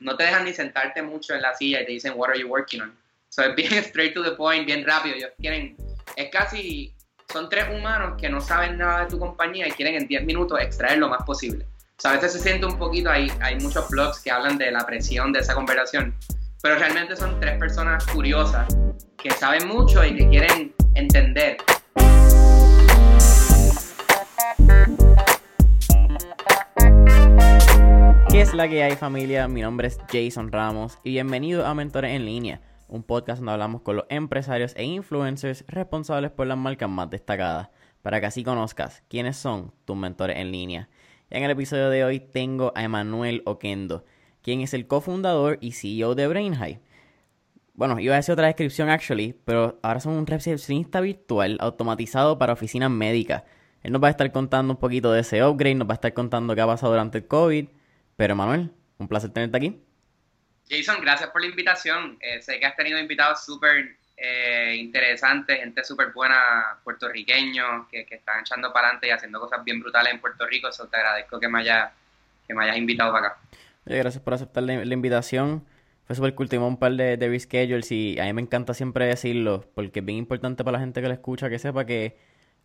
no te dejan ni sentarte mucho en la silla y te dicen, what are you working on? So es bien straight to the point, bien rápido. Ellos quieren, es casi, son tres humanos que no saben nada de tu compañía y quieren en 10 minutos extraer lo más posible. O a veces se siente un poquito, hay, hay muchos blogs que hablan de la presión de esa conversación, pero realmente son tres personas curiosas que saben mucho y que quieren entender. ¿Qué es la que hay familia? Mi nombre es Jason Ramos y bienvenido a Mentores en Línea, un podcast donde hablamos con los empresarios e influencers responsables por las marcas más destacadas, para que así conozcas quiénes son tus mentores en línea. En el episodio de hoy tengo a Emanuel Oquendo, quien es el cofundador y CEO de BrainHigh. Bueno, iba a decir otra descripción actually, pero ahora son un recepcionista virtual automatizado para oficinas médicas. Él nos va a estar contando un poquito de ese upgrade, nos va a estar contando qué ha pasado durante el COVID. Pero Manuel, un placer tenerte aquí. Jason, gracias por la invitación. Eh, sé que has tenido invitados súper eh, interesantes, gente súper buena, puertorriqueños, que, que, están echando para adelante y haciendo cosas bien brutales en Puerto Rico. Eso te agradezco que me, haya, que me hayas invitado para acá. gracias por aceptar la, invitación. Fue súper cool, tuvimos un par de, de reschedules y a mí me encanta siempre decirlo, porque es bien importante para la gente que lo escucha que sepa que,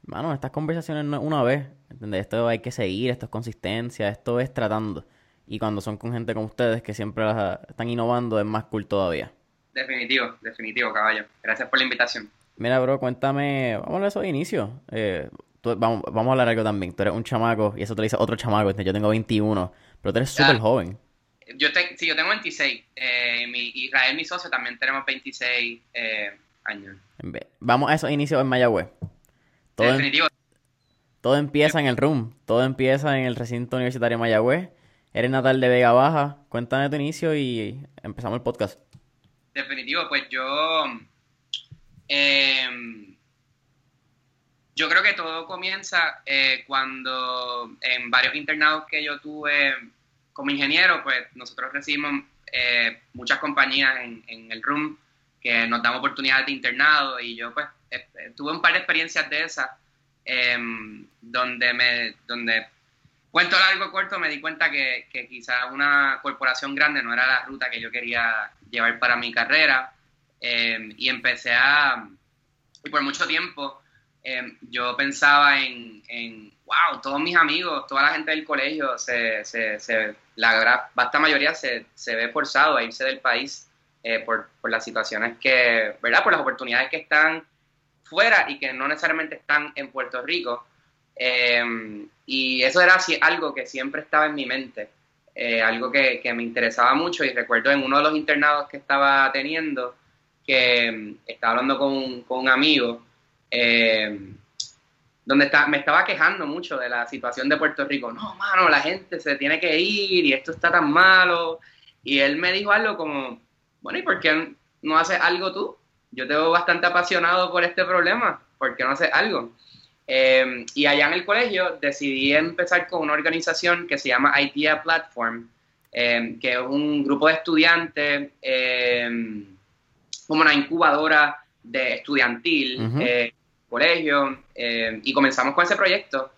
mano, estas conversaciones no es una vez, ¿entendés? Esto hay que seguir, esto es consistencia, esto es tratando. Y cuando son con gente como ustedes que siempre las, están innovando, es más cool todavía. Definitivo, definitivo, caballo. Gracias por la invitación. Mira, bro, cuéntame, vamos a hablar de esos inicios. Eh, vamos, vamos a hablar algo también. Tú eres un chamaco, y eso te lo dice otro chamaco, yo tengo 21, pero tú eres súper joven. Yo sí, yo tengo 26. Eh, mi, Israel, mi socio, también tenemos 26 eh, años. Vamos a esos inicios en Mayagüez. Todo Definitivo. todo empieza en el room, todo empieza en el recinto universitario de Mayagüez Eres natal de Vega Baja. Cuéntame tu inicio y empezamos el podcast. Definitivo, pues yo. Em, yo creo que todo comienza eh, cuando en varios internados que yo tuve como ingeniero, pues nosotros recibimos eh, muchas compañías en, el room que nos dan oportunidades de internado y yo pues eh, tuve un par de experiencias de esas em, donde me donde Cuento largo corto, me di cuenta que, que quizás una corporación grande no era la ruta que yo quería llevar para mi carrera em, y empecé a, y por mucho tiempo em, yo pensaba en, en, wow, todos mis amigos, toda la gente del colegio, se, se, se la vasta mayoría se, se, ve forzado a irse del país eh, por, por las situaciones que, ¿verdad? Por las oportunidades que están fuera y que no necesariamente están en Puerto Rico. Eh, y eso era algo que siempre estaba en mi mente, eh, algo que, me interesaba mucho y recuerdo en uno de los internados que estaba teniendo, que mm, estaba hablando con, con un amigo, eh, donde me estaba quejando mucho de la situación de Puerto Rico. No, mano, la gente se tiene que ir y esto está tan malo. Y él me dijo algo como, bueno, ¿y por qué no haces algo tú? Yo te veo bastante apasionado por este problema, ¿por qué no haces algo? Em, y allá en el colegio decidí empezar con una organización que se llama IDEA Platform, em, que es un grupo de estudiantes, em, como una incubadora de estudiantil, uh colegio, y comenzamos con ese proyecto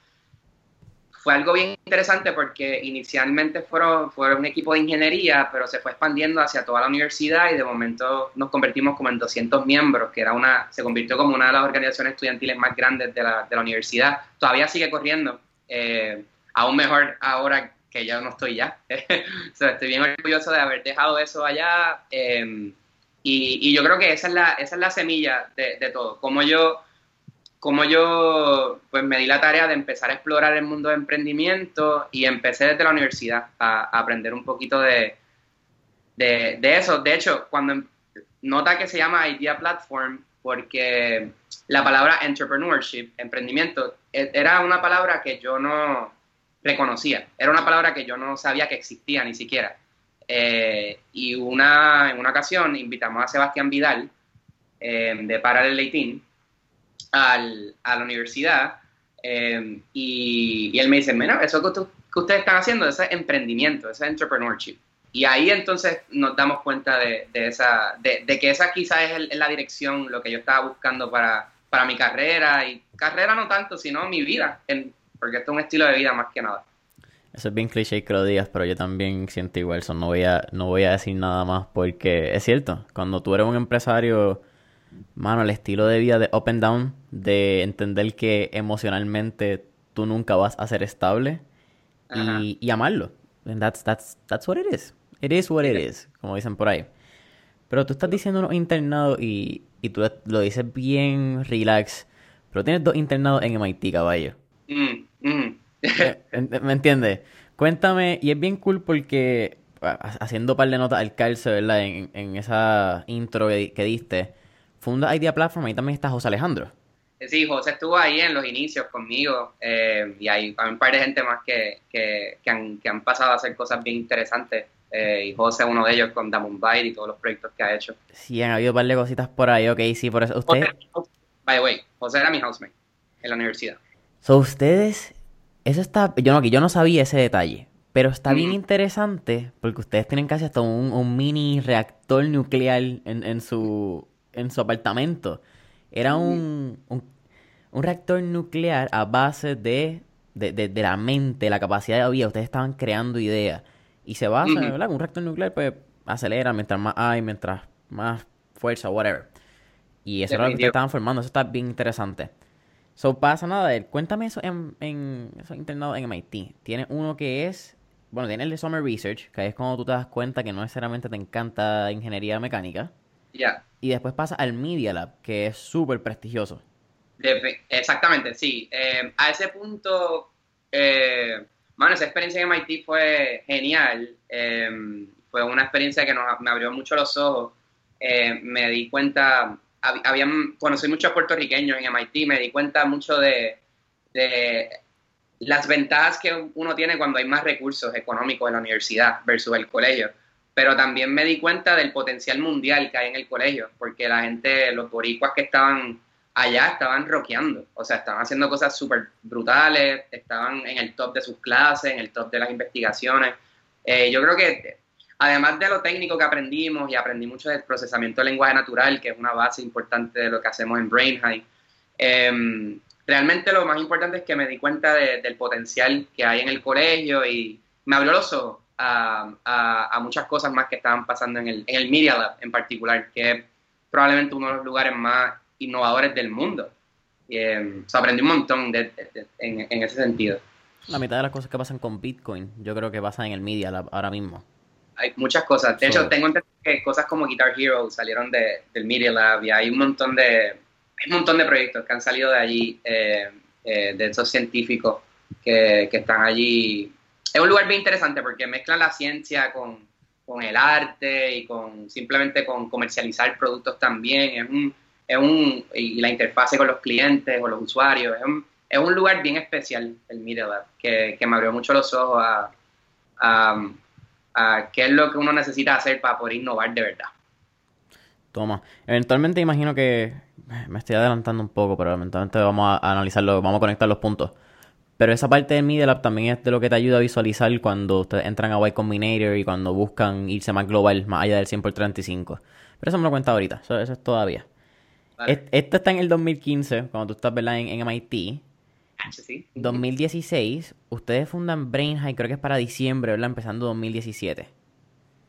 fue algo bien interesante porque inicialmente fueron, fueron un equipo de ingeniería, pero se fue expandiendo hacia toda la universidad y de momento nos convertimos como en 200 miembros, que era una, se convirtió como una de las organizaciones estudiantiles más grandes de la, de la universidad. Todavía sigue corriendo, eh, aún mejor ahora que ya no estoy ya. estoy bien orgulloso de haber dejado eso allá eh, y, y, yo creo que esa es la, esa es la semilla de, de todo. Como yo como yo pues me di la tarea de empezar a explorar el mundo de emprendimiento y empecé desde la universidad a, aprender un poquito de, de, eso. De hecho, cuando em, nota que se llama Idea Platform, porque la palabra entrepreneurship, emprendimiento, e, era una palabra que yo no reconocía, era una palabra que yo no sabía que existía ni siquiera. Eh, y una, en una ocasión invitamos a Sebastián Vidal eh, de Parallel 18 al, a la universidad em, y, él me dice, mira, eso que, que, ustedes están haciendo, ese es emprendimiento, ese es entrepreneurship. Y ahí entonces nos damos cuenta de, de esa, de, que esa quizás es, la dirección, lo que yo estaba buscando para, para mi carrera, y carrera no tanto, sino mi vida, en, porque esto es un estilo de vida más que nada. Eso es bien cliché que lo digas, pero yo también siento igual. eso no, voy a, no voy a decir nada más porque es cierto. Cuando tú eres un empresario, mano, el estilo de vida de up and down, de entender que emocionalmente tú nunca vas a ser estable y, y, amarlo. And that's, that's, that's what it is. It is what it is, como dicen por ahí. Pero tú estás diciendo unos internados y, y tú lo dices bien relax. Pero tienes dos internados en MIT, caballo. Mm, mm. ¿Me entiendes? Cuéntame, y es bien cool porque haciendo un par de notas al calce, ¿verdad? En, en esa intro que, diste, funda Idea Platform y también está José Alejandro. Sí, José estuvo ahí en los inicios conmigo eh, y hay, un par de gente más que, que, que, han, que han pasado a hacer cosas bien interesantes eh, y José es uno de ellos con Damon Byte y todos los proyectos que ha hecho. Sí, han habido un par de cositas por ahí, ok, sí, por eso. Usted... by the way, José era mi housemate en la universidad. So, ustedes, eso está, yo no, yo no sabía ese detalle, pero está bien interesante porque ustedes tienen casi hasta un, mini reactor nuclear en, en, su, en su apartamento. Era un, un, reactor nuclear a base de, de, de, la mente, la capacidad de vida. Ustedes estaban creando ideas. Y se basa, ¿verdad? Un reactor nuclear pues acelera mientras más hay, mientras más fuerza, whatever. Y eso era lo que estaban formando, eso está bien interesante. So, pasa nada, cuéntame eso en, en eso internado en MIT. Tiene uno que es, bueno, tiene el de Summer Research, que es cuando tú te das cuenta que no necesariamente te encanta ingeniería mecánica. Y después pasa al Media Lab, que es súper prestigioso. exactamente, sí. Eh, a ese punto, eh, bueno, esa experiencia en MIT fue genial. Em, fue una experiencia que nos, me abrió mucho los ojos. Eh, me di cuenta, habían, conocí muchos puertorriqueños en MIT, me di cuenta mucho de, las ventajas que uno tiene cuando hay más recursos económicos en la universidad versus el colegio. Pero también me di cuenta del potencial mundial que hay en el colegio, porque la gente, los boricuas que estaban allá estaban rockeando, o sea, estaban haciendo cosas súper brutales, estaban en el top de sus clases, en el top de las investigaciones. Eh, yo creo que además de lo técnico que aprendimos y aprendí mucho del procesamiento del lenguaje natural, que es una base importante de lo que hacemos en Brain High, em, realmente lo más importante es que me di cuenta del potencial que hay en el colegio y me abrió los ojos a, a, muchas cosas más que estaban pasando en el, en el Media Lab en particular, que es probablemente uno de los lugares más innovadores del mundo. Y, eh, aprendí un montón de, en, ese sentido. La mitad de las cosas que pasan con Bitcoin, yo creo que pasan en el Media Lab ahora mismo. Hay muchas cosas. De hecho, tengo entendido que cosas como Guitar Hero salieron de, del Media Lab y hay un montón de, hay un montón de proyectos que han salido de allí, eh, eh, de esos científicos que, que, están allí. Es un lugar bien interesante porque mezclan la ciencia con, con el arte y con simplemente con comercializar productos también. Es un, es un, y la interfase con los clientes o los usuarios, es un, es un lugar bien especial el Lab, que, que me abrió mucho los ojos a, a, qué es lo que uno necesita hacer para poder innovar de verdad. Toma. Eventualmente imagino que me estoy adelantando un poco, pero eventualmente vamos a analizarlo, vamos a conectar los puntos. Pero esa parte del Media Lab también es de lo que te ayuda a visualizar cuando ustedes entran a Y Combinator y cuando buscan irse más global, más allá del 100 por 35. Pero eso me lo cuenta ahorita, eso es todavía. Esto está en el 2015, cuando tú estás en, en MIT. Ah, sí. 2016, ustedes fundan Brain High, creo que es para diciembre, ¿verdad? Empezando 2017.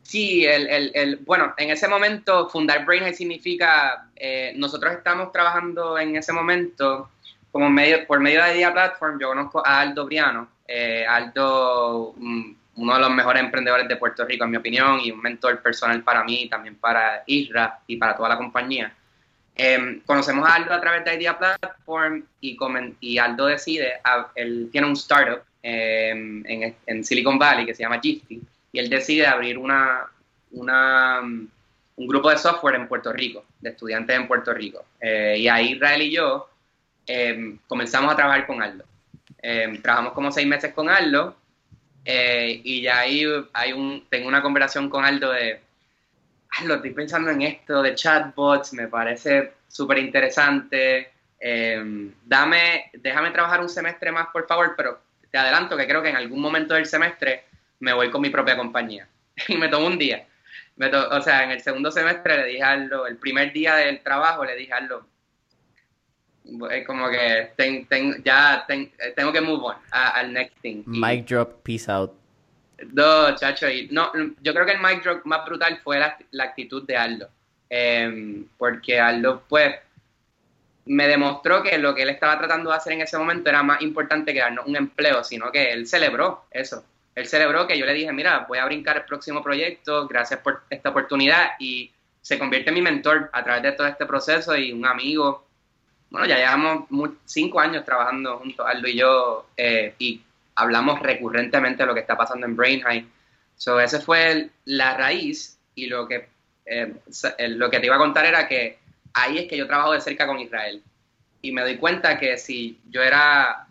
Sí, el, el, el, bueno, en ese momento fundar Brain High significa, eh, nosotros estamos trabajando en ese momento como medio, por medio de Idea Platform, yo conozco a Aldo Briano, eh, Aldo, uno de los mejores emprendedores de Puerto Rico, en mi opinión, y un mentor personal para mí, también para Isra y para toda la compañía. Em, conocemos a Aldo a través de Idea Platform y, y Aldo decide, él tiene un startup em, en, Silicon Valley que se llama Gifty y él decide abrir una, una, un grupo de software en Puerto Rico, de estudiantes en Puerto Rico. Eh, y ahí Israel y yo em, comenzamos a trabajar con Aldo. trabajamos como seis meses con Aldo eh, y ya ahí hay un, tengo una conversación con Aldo de lo estoy pensando en esto de chatbots, me parece súper interesante. Em, dame, déjame trabajar un semestre más, por favor, pero te adelanto que creo que en algún momento del semestre me voy con mi propia compañía. y me tomo un día. o sea, en el segundo semestre le dije a Aldo, el primer día del trabajo le dije a Aldo, Es como que ya tengo que move on al next thing. Mic drop, peace out. No, chacho, no, yo creo que el mic drop más brutal fue la, actitud de Aldo. Em, porque Aldo, pues, me demostró que lo que él estaba tratando de hacer en ese momento era más importante que darnos un empleo, sino que él celebró eso. Él celebró que yo le dije, mira, voy a brincar el próximo proyecto, gracias por esta oportunidad, y se convierte en mi mentor a través de todo este proceso y un amigo bueno, ya llevamos cinco años trabajando juntos, Aldo y yo, eh, y hablamos recurrentemente de lo que está pasando en Brain High. So, esa fue la raíz y lo que, eh, lo que te iba a contar era que ahí es que yo trabajo de cerca con Israel. Y me doy cuenta que si yo era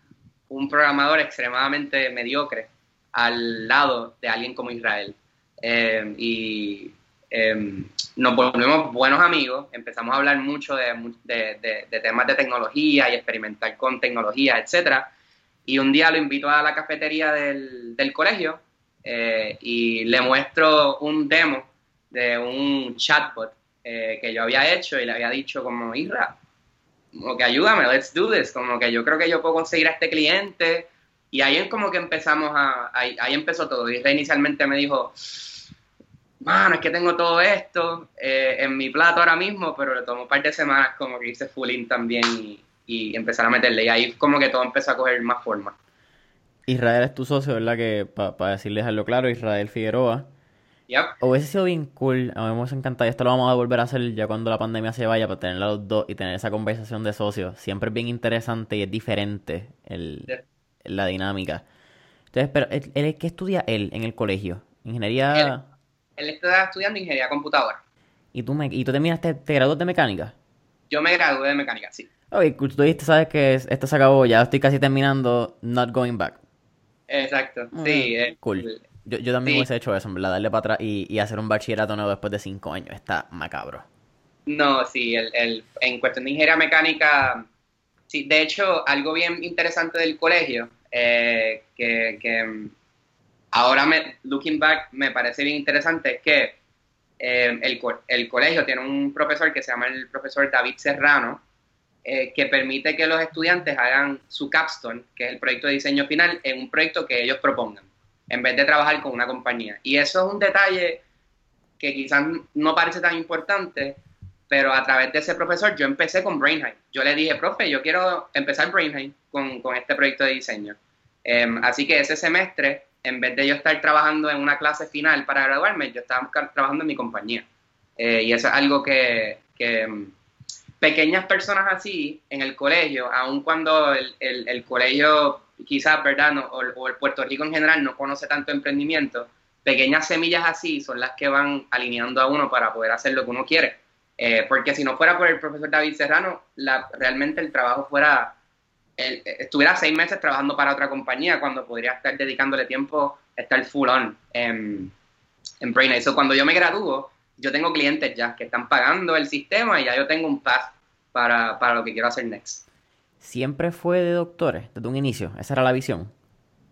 un programador extremadamente mediocre al lado de alguien como Israel, eh, y Em, nos volvimos buenos amigos, empezamos a hablar mucho de, temas de tecnología y experimentar con tecnología, etcétera. Y un día lo invito a la cafetería del, colegio eh, y le muestro un demo de un chatbot eh, que yo había hecho y le había dicho como, Isra, como que ayúdame, let's do this, como que yo creo que yo puedo conseguir a este cliente. Y ahí es como que empezamos a, ahí, ahí empezó todo. Isra inicialmente me dijo, mano, es que tengo todo esto eh, en mi plato ahora mismo, pero le tomó un par de semanas como que hice full también y, empezar a meterle. Y ahí como que todo empezó a coger más forma. Israel es tu socio, ¿verdad? Que para decirles algo claro, Israel Figueroa. Yep. Hubiese sido bien cool, a mí me hubiese encantado. Y esto lo vamos a volver a hacer ya cuando la pandemia se vaya, para tener los dos y tener esa conversación de socios. Siempre es bien interesante y es diferente el, la dinámica. Entonces, pero, ¿él, ¿qué estudia él en el colegio? Ingeniería él está estudiando ingeniería computadora. ¿Y tú, me, y tú terminaste, te graduaste de mecánica? Yo me gradué de mecánica, sí. Ok, tú dijiste, sabes que esto se acabó, ya estoy casi terminando, not going back. Exacto, mm, sí. Eh, cool. Yo, yo también hubiese hecho eso, en verdad, darle para atrás y, y, hacer un bachillerato nuevo después de cinco años. Está macabro. No, sí, el, el, en cuestión de ingeniería mecánica, sí, de hecho, algo bien interesante del colegio, eh, que, que Ahora, me, looking back, me parece bien interesante que eh, el, el, colegio tiene un profesor que se llama el profesor David Serrano, eh, que permite que los estudiantes hagan su capstone, que es el proyecto de diseño final, en un proyecto que ellos propongan, en vez de trabajar con una compañía. Y eso es un detalle que quizás no parece tan importante, pero a través de ese profesor yo empecé con Brainheim. Yo le dije, profe, yo quiero empezar Brainheim con, con este proyecto de diseño. Em, así que ese semestre en vez de yo estar trabajando en una clase final para graduarme, yo estaba trabajando en mi compañía. Eh, y eso es algo que, mm, pequeñas personas así en el colegio, aun cuando el, colegio quizás, ¿verdad? o, el Puerto Rico en general no conoce tanto emprendimiento, pequeñas semillas así son las que van alineando a uno para poder hacer lo que uno quiere. Eh, porque si no fuera por el profesor David Serrano, realmente el trabajo fuera estuviera seis meses trabajando para otra compañía cuando podría estar dedicándole tiempo a estar full on en, en Brain. Eso cuando yo me gradúo, yo tengo clientes ya que están pagando el sistema y ya yo tengo un path para, para lo que quiero hacer next. ¿Siempre fue de doctores desde un inicio? ¿Esa era la visión?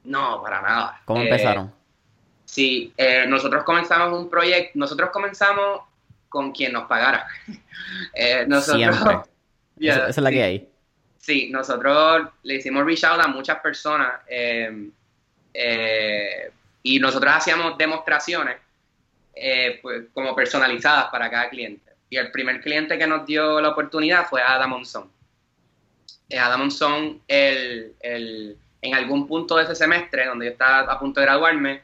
No, para nada. ¿Cómo empezaron? Eh, sí, eh, nosotros comenzamos un proyecto, nosotros comenzamos con quien nos pagara. eh, nosotros, Siempre. esa, es la que hay. Sí, nosotros le hicimos reach out a muchas personas em, eh, y nosotros hacíamos demostraciones eh, pues, como personalizadas para cada cliente. Y el primer cliente que nos dio la oportunidad fue Adam Monzón. Eh, Adam el, en algún punto de ese semestre, donde yo estaba a punto de graduarme,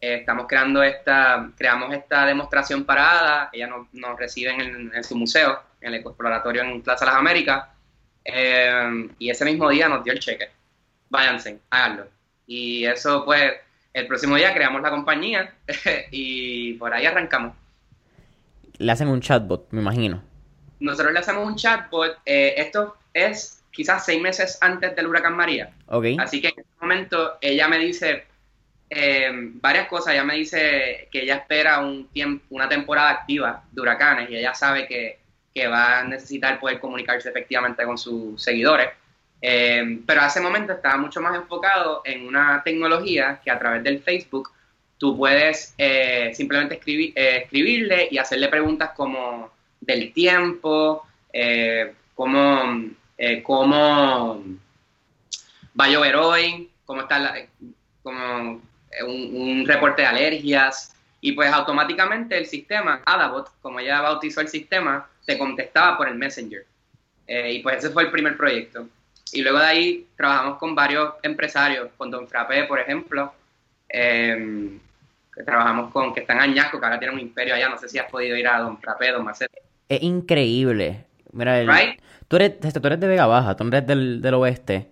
estamos creando esta, creamos esta demostración para Ada, ella nos, nos recibe en, en, su museo, en el exploratorio en Plaza Las Américas, Em, y ese mismo día nos dio el cheque. Váyanse, háganlo. Y eso, pues, el próximo día creamos la compañía y por ahí arrancamos. Le hacen un chatbot, me imagino. Nosotros le hacemos un chatbot. Eh, esto es quizás seis meses antes del huracán María. Okay. Así que en ese momento ella me dice em, varias cosas. Ella me dice que ella espera un tiempo, una temporada activa de huracanes y ella sabe que que va a necesitar poder comunicarse efectivamente con sus seguidores. Eh, pero ese momento estaba mucho más enfocado en una tecnología que a través del Facebook tú puedes eh, simplemente eh, escribirle y hacerle preguntas como del tiempo, eh, cómo va a llover hoy, cómo está la, como un, reporte de alergias, y pues automáticamente el sistema, Adabot, como ya bautizó el sistema, te contestaba por el Messenger. Eh, y pues ese fue el primer proyecto. Y luego de ahí trabajamos con varios empresarios, con Don Frappé, por ejemplo, em, que trabajamos con, que están en Añasco, que ahora tiene un imperio allá, no sé si has podido ir a Don Frappé, Don Marcelo. Es increíble. Mira, tú, eres, tú eres de Vega Baja, tú eres del, del oeste,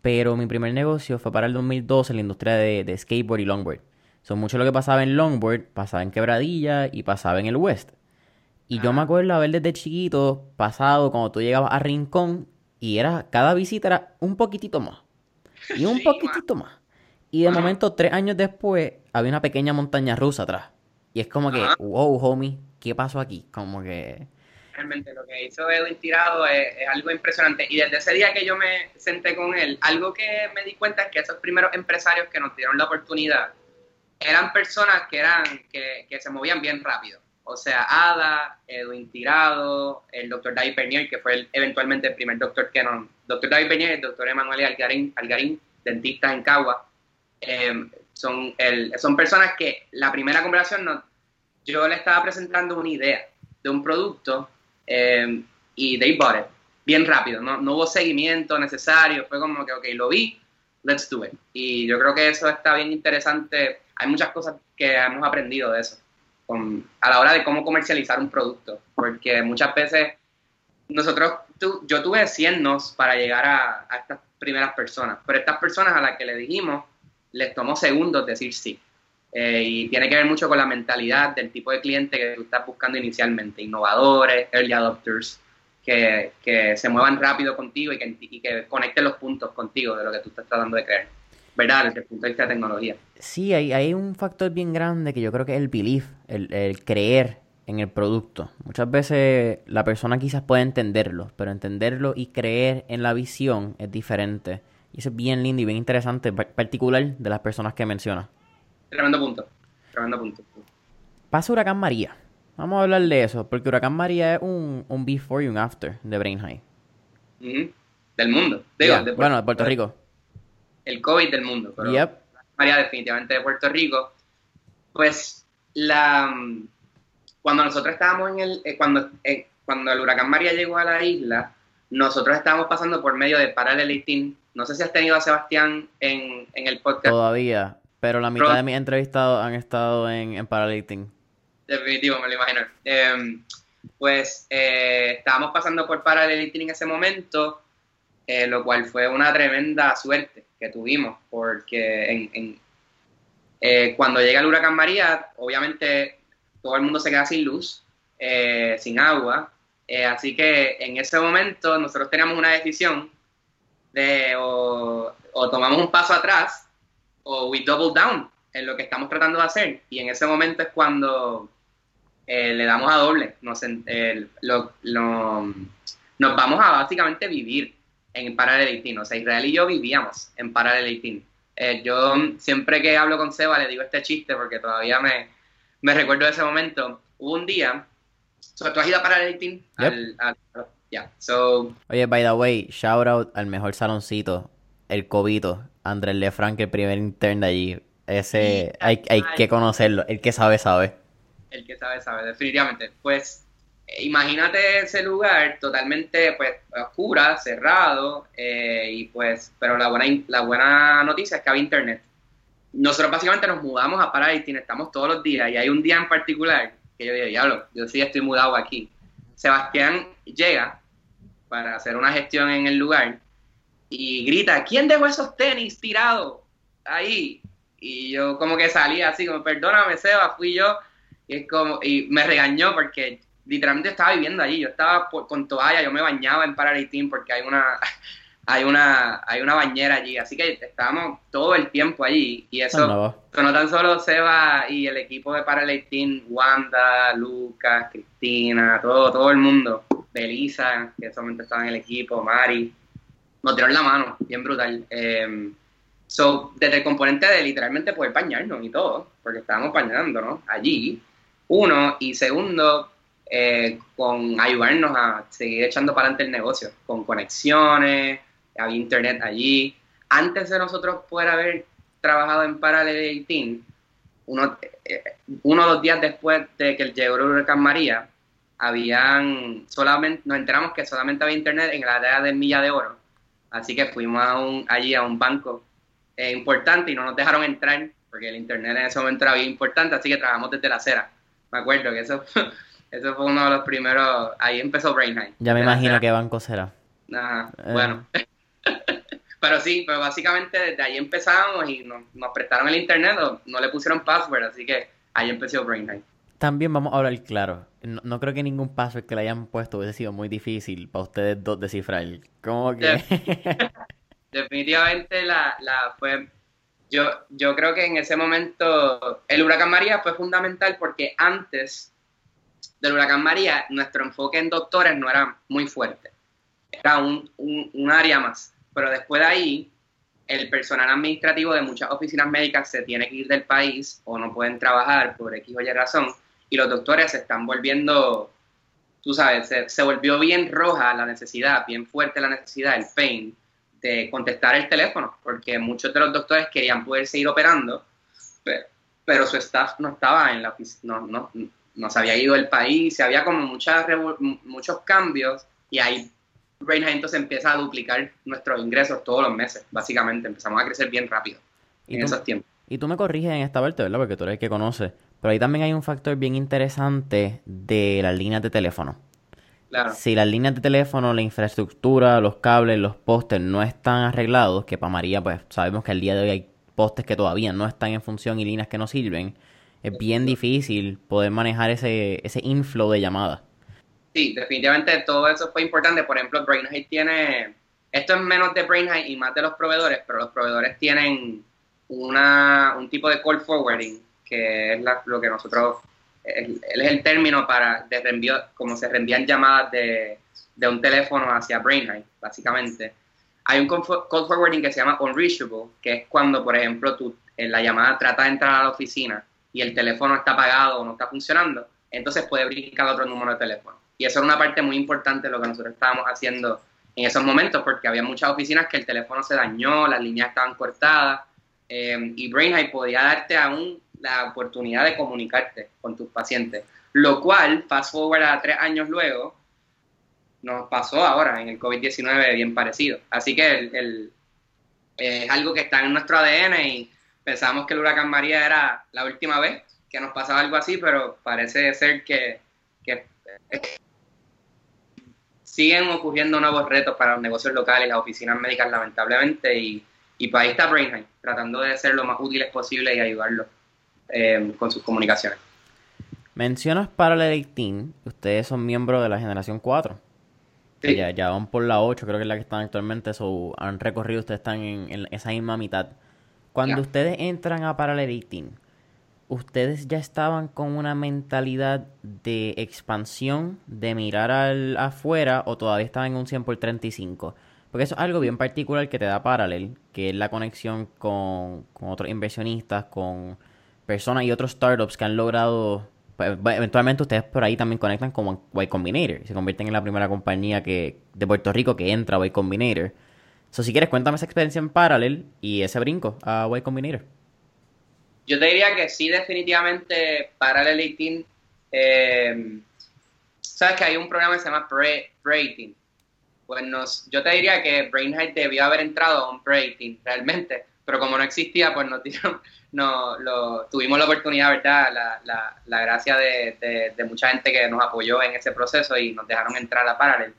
pero mi primer negocio fue para el 2012 en la industria de, de skateboard y longboard. Son mucho lo que pasaba en longboard, pasaba en Quebradilla y pasaba en el West. Y yo me acuerdo haber desde chiquito pasado cuando tú llegabas a Rincón y era cada visita era un poquitito más. Y un poquitito más. Y de momento, tres años después, había una pequeña montaña rusa atrás. Y es como que, wow, homie, ¿qué pasó aquí? Como que... Realmente lo que hizo Edwin Tirado es, algo impresionante. Y desde ese día que yo me senté con él, algo que me di cuenta es que esos primeros empresarios que nos dieron la oportunidad eran personas que, eran, que, que se movían bien rápido o sea, Ada, Edwin Tirado, el doctor David Bernier, que fue eventualmente el primer doctor que no, doctor David Bernier, el doctor Emanuel Algarín, Algarín dentista en Cagua, eh, son, el, son personas que la primera conversación no, yo le estaba presentando una idea de un producto eh, y they bought it, bien rápido, no, no hubo seguimiento necesario, fue como que, ok, lo vi, let's do it. Y yo creo que eso está bien interesante, hay muchas cosas que hemos aprendido de eso a la hora de cómo comercializar un producto, porque muchas veces nosotros, yo tuve 100 nos para llegar a, estas primeras personas, pero estas personas a las que le dijimos, les tomó segundos decir sí. Eh, y tiene que ver mucho con la mentalidad del tipo de cliente que tú estás buscando inicialmente, innovadores, early adopters, que, que se muevan rápido contigo y que, y que conecten los puntos contigo de lo que tú estás tratando de creer. ¿Verdad? Desde el punto de vista de tecnología. Sí, hay, hay un factor bien grande que yo creo que es el belief, el, el creer en el producto. Muchas veces la persona quizás puede entenderlo, pero entenderlo y creer en la visión es diferente. Y eso es bien lindo y bien interesante, particular de las personas que mencionas. Tremendo punto, tremendo punto. Pasa Huracán María. Vamos a hablar de eso, porque Huracán María es un, un before y un after de Brain High. Del mundo. bueno, de Puerto Rico el COVID del mundo, pero María definitivamente de Puerto Rico, pues la cuando nosotros estábamos en el, eh, cuando, eh, cuando el huracán María llegó a la isla, nosotros estábamos pasando por medio de Parallel No sé si has tenido a Sebastián en, el podcast. Todavía, pero la mitad de mis entrevistados han estado en, en Definitivo, me lo imagino. Em, pues eh, estábamos pasando por Parallel en ese momento, lo cual fue una tremenda suerte que tuvimos, porque en, eh, cuando llega el huracán María, obviamente todo el mundo se queda sin luz, eh, sin agua, eh, así que en ese momento nosotros teníamos una decisión de o, tomamos un paso atrás o we double down en lo que estamos tratando de hacer, y en ese momento es cuando le damos a doble, nos, nos vamos a básicamente vivir en Parallel O sea, Israel y yo vivíamos en Parallel eh, yo siempre que hablo con Seba le digo este chiste porque todavía me, me recuerdo de ese momento. Hubo un día, so, ¿tú has ido a Parallel Ya, so... Oye, by the way, shout out al mejor saloncito, el Cobito, Andrés Lefranc, el primer intern de allí. Ese hay, hay que conocerlo, el que sabe, sabe. El que sabe, sabe, definitivamente. Pues imagínate ese lugar totalmente pues oscura, cerrado, eh, y pues, pero la buena, la buena noticia es que había internet. Nosotros básicamente nos mudamos a Paradise, estamos todos los días, y hay un día en particular que yo digo, diablo, yo sí estoy mudado aquí. Sebastián llega para hacer una gestión en el lugar y grita, ¿quién dejó esos tenis tirados ahí? Y yo como que salí así, como, perdóname, Seba, fui yo. Y, es como, y me regañó porque literalmente estaba viviendo allí. Yo estaba con toalla, yo me bañaba en Paralel porque hay una, hay una, hay una bañera allí. Así que estábamos todo el tiempo allí. Y eso, no, tan solo Seba y el equipo de Paralel Wanda, Lucas, Cristina, todo, todo el mundo. Belisa, que solamente estaba en el equipo, Mari, nos dieron la mano, bien brutal. Em, so, desde el componente de literalmente poder bañarnos y todo, porque estábamos bañándonos allí, uno, y segundo, eh, con ayudarnos a seguir echando para adelante el negocio, con conexiones, había internet allí. Antes de nosotros poder haber trabajado en Parallel 18, uno, eh, uno o dos días después de que llegó el huracán María, habían solamente, nos enteramos que solamente había internet en la área de Milla de Oro. Así que fuimos a un, allí a un banco eh, importante y no nos dejaron entrar porque el internet en ese momento era bien importante, así que trabajamos desde la acera. Me acuerdo que eso, eso fue uno de los primeros, ahí empezó Brainheim. Ya me imagino qué banco será. Ajá, eh. bueno. pero sí, pero básicamente desde ahí empezamos y nos, nos prestaron el internet, o no le pusieron password, así que ahí empezó Brainheim. También vamos a hablar claro. No, creo que ningún password que le hayan puesto hubiese sido muy difícil para ustedes dos descifrar. ¿Cómo que? Definitivamente la, la fue yo, yo creo que en ese momento el huracán María fue fundamental porque antes del huracán María nuestro enfoque en doctores no era muy fuerte. Era un, un, área más. Pero después de ahí, el personal administrativo de muchas oficinas médicas se tiene que ir del país o no pueden trabajar por X o Y razón. Y los doctores se están volviendo, tú sabes, se, se volvió bien roja la necesidad, bien fuerte la necesidad, el pain de contestar el teléfono, porque muchos de los doctores querían poder seguir operando, pero, su staff no estaba en la oficina, no, no, se había ido del país, se había como muchas muchos cambios y ahí Brainhead entonces empieza a duplicar nuestros ingresos todos los meses, básicamente, empezamos a crecer bien rápido en esos tiempos. Y tú me corriges en esta parte, ¿verdad? Porque tú eres el que conoce. Pero ahí también hay un factor bien interesante de las líneas de teléfono. Si las líneas de teléfono, la infraestructura, los cables, los postes no están arreglados, que para María pues sabemos que al día de hoy hay postes que todavía no están en función y líneas que no sirven, es bien difícil poder manejar ese, ese inflow de llamadas. Sí, definitivamente todo eso fue importante. Por ejemplo, BrainHead tiene, esto es menos de BrainHead y más de los proveedores, pero los proveedores tienen una, un tipo de call forwarding, que es lo que nosotros él, es el término para de reenvío, como se reenvían llamadas de, de un teléfono hacia BrainHive, básicamente. Hay un call forwarding que se llama unreachable, que es cuando, por ejemplo, tú, en la llamada trata de entrar a la oficina y el teléfono está apagado o no está funcionando, entonces puede brincar otro número de teléfono. Y eso era una parte muy importante de lo que nosotros estábamos haciendo en esos momentos, porque había muchas oficinas que el teléfono se dañó, las líneas estaban cortadas, eh, y BrainHive podía darte aún la oportunidad de comunicarte con tus pacientes. Lo cual, fast forward a tres años luego, nos pasó ahora en el COVID-19 bien parecido. Así que el, es algo que está en nuestro ADN y pensamos que el huracán María era la última vez que nos pasaba algo así, pero parece ser que, que siguen ocurriendo nuevos retos para los negocios locales las oficinas médicas, lamentablemente, y, y para ahí está Brainheim, tratando de ser lo más útiles posible y ayudarlos. Eh, con sus comunicaciones. Mencionas Parallel 18, ustedes son miembros de la generación 4. Ya, ya, van por la 8, creo que es la que están actualmente, so, han recorrido, ustedes están en, esa misma mitad. Cuando ustedes entran a Parallel 18, ¿ustedes ya estaban con una mentalidad de expansión, de mirar al, afuera, o todavía estaban en un 100 por 35? Porque eso es algo bien particular que te da Parallel, que es la conexión con, otros inversionistas, con personas y otros startups que han logrado, pues, eventualmente ustedes por ahí también conectan con Y Combinator se convierten en la primera compañía que de Puerto Rico que entra a Y Combinator. So, si quieres, cuéntame esa experiencia en Parallel y ese brinco a Y Combinator. Yo te diría que sí, definitivamente Parallel 18. Eh, Sabes que hay un programa que se llama Pre-18. Pues yo te diría que Brainhead debió haber entrado a un Pre-18 realmente, pero como no existía, pues no, tuvimos la oportunidad, ¿verdad? La, la, la gracia de, de, mucha gente que nos apoyó en ese proceso y nos dejaron entrar a Parallel.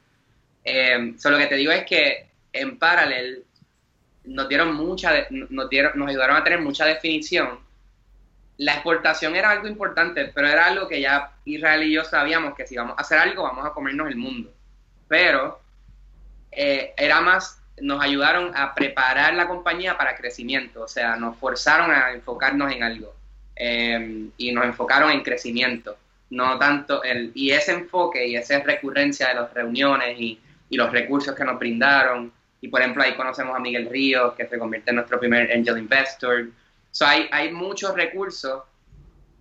Eh, lo que te digo es que en Parallel nos dieron mucha, nos, dieron, nos ayudaron a tener mucha definición. La exportación era algo importante, pero era algo que ya Israel y yo sabíamos que si vamos a hacer algo, vamos a comernos el mundo. Pero eh, era más nos ayudaron a preparar la compañía para crecimiento, o sea, nos forzaron a enfocarnos en algo em, y nos enfocaron en crecimiento, no tanto el, y ese enfoque y esa recurrencia de las reuniones y, y los recursos que nos brindaron, y por ejemplo ahí conocemos a Miguel Ríos, que se convierte en nuestro primer angel investor, so, hay, hay muchos recursos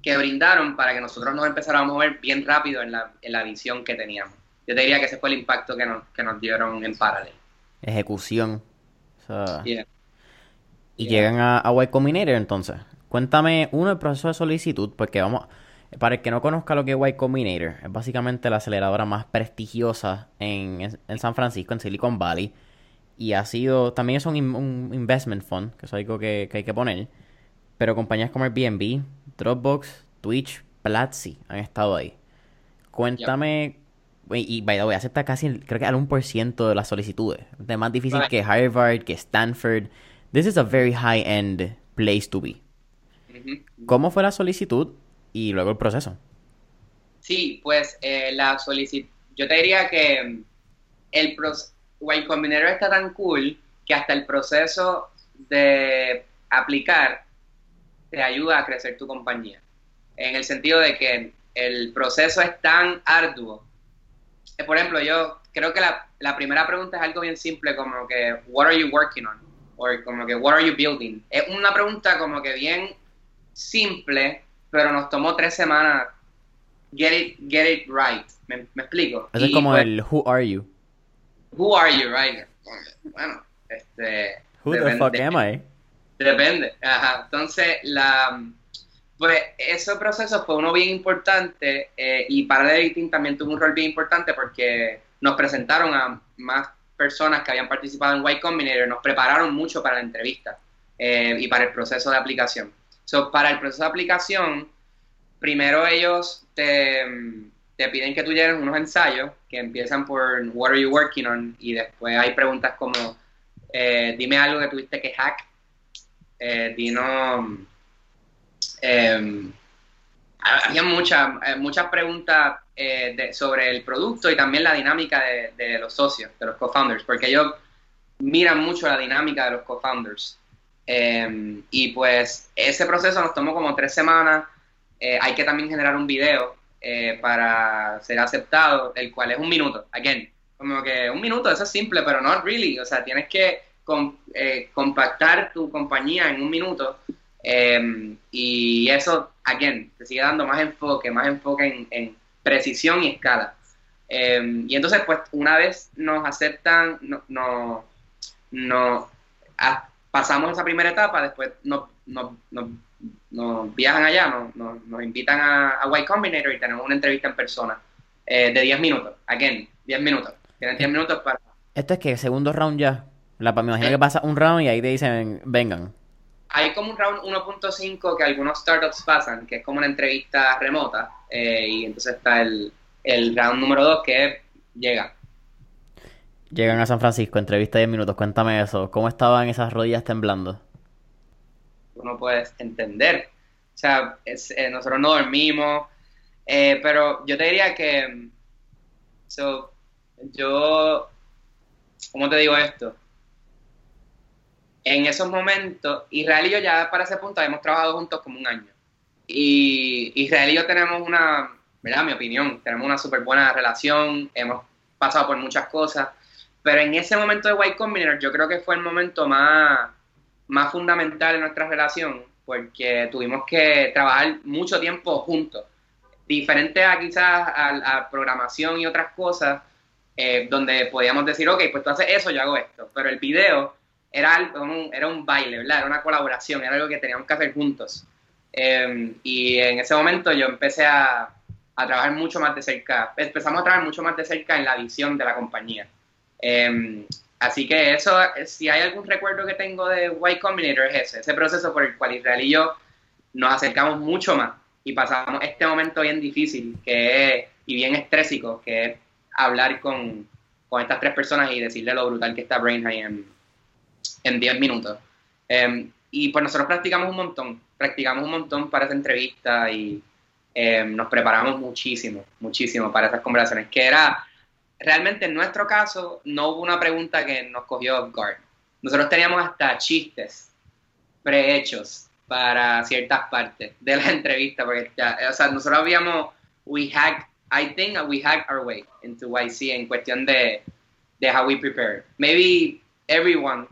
que brindaron para que nosotros nos empezáramos a mover bien rápido en la, en la visión que teníamos. Yo te diría que ese fue el impacto que nos, que nos dieron en paralelo. Ejecución. Y llegan a, a Y Combinator entonces. Cuéntame uno el proceso de solicitud, porque vamos, para el que no conozca lo que es Y Combinator, es básicamente la aceleradora más prestigiosa en, en, San Francisco, en Silicon Valley. Y ha sido, también es un, investment fund, que es algo que, que hay que poner. Pero compañías como Airbnb, Dropbox, Twitch, Platzi han estado ahí. Cuéntame, y, by the way, acepta casi, creo que al 1% de las solicitudes. Es más difícil que Harvard, que Stanford. This is a very high-end place to be. ¿Cómo fue la solicitud y luego el proceso? Sí, pues eh, la solicitud, yo te diría que el Y Combinator está tan cool que hasta el proceso de aplicar te ayuda a crecer tu compañía. En el sentido de que el proceso es tan arduo. Eh, por ejemplo, yo creo que la, la primera pregunta es algo bien simple como que, what are you working on? O como que, what are you building? Es una pregunta como que bien simple, pero nos tomó tres semanas get it, get it right. ¿Me, explico? Eso es como pues el who are you. Who are you, right? Bueno, este... Who the fuck am I? Depende. Ajá. Entonces, la, pues ese proceso fue uno bien importante eh, y para el editing también tuvo un rol bien importante porque nos presentaron a más personas que habían participado en Y Combinator, nos prepararon mucho para la entrevista eh, y para el proceso de aplicación. So, para el proceso de aplicación, primero ellos te, te piden que tú llenes unos ensayos que empiezan por What are you working on? y después hay preguntas como eh, dime algo que tuviste que hack eh, Dino, eh, había muchas, eh, muchas preguntas eh, sobre el producto y también la dinámica de, los socios, de los co-founders, porque ellos miran mucho la dinámica de los co-founders. y pues ese proceso nos tomó como tres semanas. hay que también generar un video para ser aceptado, el cual es un minuto. Again, como que un minuto, eso es simple, pero no really. O sea, tienes que eh, compactar tu compañía en un minuto. Em, y eso, again, te sigue dando más enfoque, más enfoque en, precisión y escala. Em, y entonces, pues, una vez nos aceptan, no, no, no pasamos esa primera etapa, después nos, viajan allá, nos, invitan a, a Y Combinator y tenemos una entrevista en persona eh, de 10 minutos. Again, 10 minutos. Tienen 10 minutos para... Esto es que segundo round ya. La, me imagino que pasa un round y ahí te dicen, vengan. Hay como un round 1.5 que algunos startups pasan, que es como una entrevista remota, eh, y entonces está el, el round número 2 que llega. Llegan a San Francisco, entrevista de 10 minutos, cuéntame eso. ¿Cómo estaban esas rodillas temblando? Tú no puedes entender. O sea, eh, nosotros no dormimos, eh, pero yo te diría que, so, yo, ¿cómo te digo esto? en esos momentos, Israel y yo ya para ese punto habíamos trabajado juntos como un año. Y Israel y yo tenemos una, ¿verdad? Mi opinión, tenemos una súper buena relación, hemos pasado por muchas cosas, pero en ese momento de White Combinator yo creo que fue el momento más, más fundamental en nuestra relación, porque tuvimos que trabajar mucho tiempo juntos, diferente a quizás a, programación y otras cosas, eh, donde podíamos decir, ok, pues tú haces eso, yo hago esto, pero el video era, un, era un baile, ¿verdad? Era una colaboración, era algo que teníamos que hacer juntos. Em, y en ese momento yo empecé a, a, trabajar mucho más de cerca, empezamos a trabajar mucho más de cerca en la visión de la compañía. Em, así que eso, si hay algún recuerdo que tengo de White Combinator es ese, ese proceso por el cual Israel y yo nos acercamos mucho más y pasamos este momento bien difícil que es, y bien estrésico, que es hablar con, con estas tres personas y decirle lo brutal que está Brain en, en 10 minutos. Em, y pues nosotros practicamos un montón, practicamos un montón para esa entrevista y em, nos preparamos muchísimo, muchísimo para esas conversaciones, que era, realmente en nuestro caso, no hubo una pregunta que nos cogió off guard. Nosotros teníamos hasta chistes prehechos para ciertas partes de la entrevista, porque ya, o sea, nosotros habíamos, we hacked, I think we hacked our way into YC en cuestión de, de how we prepare. Maybe everyone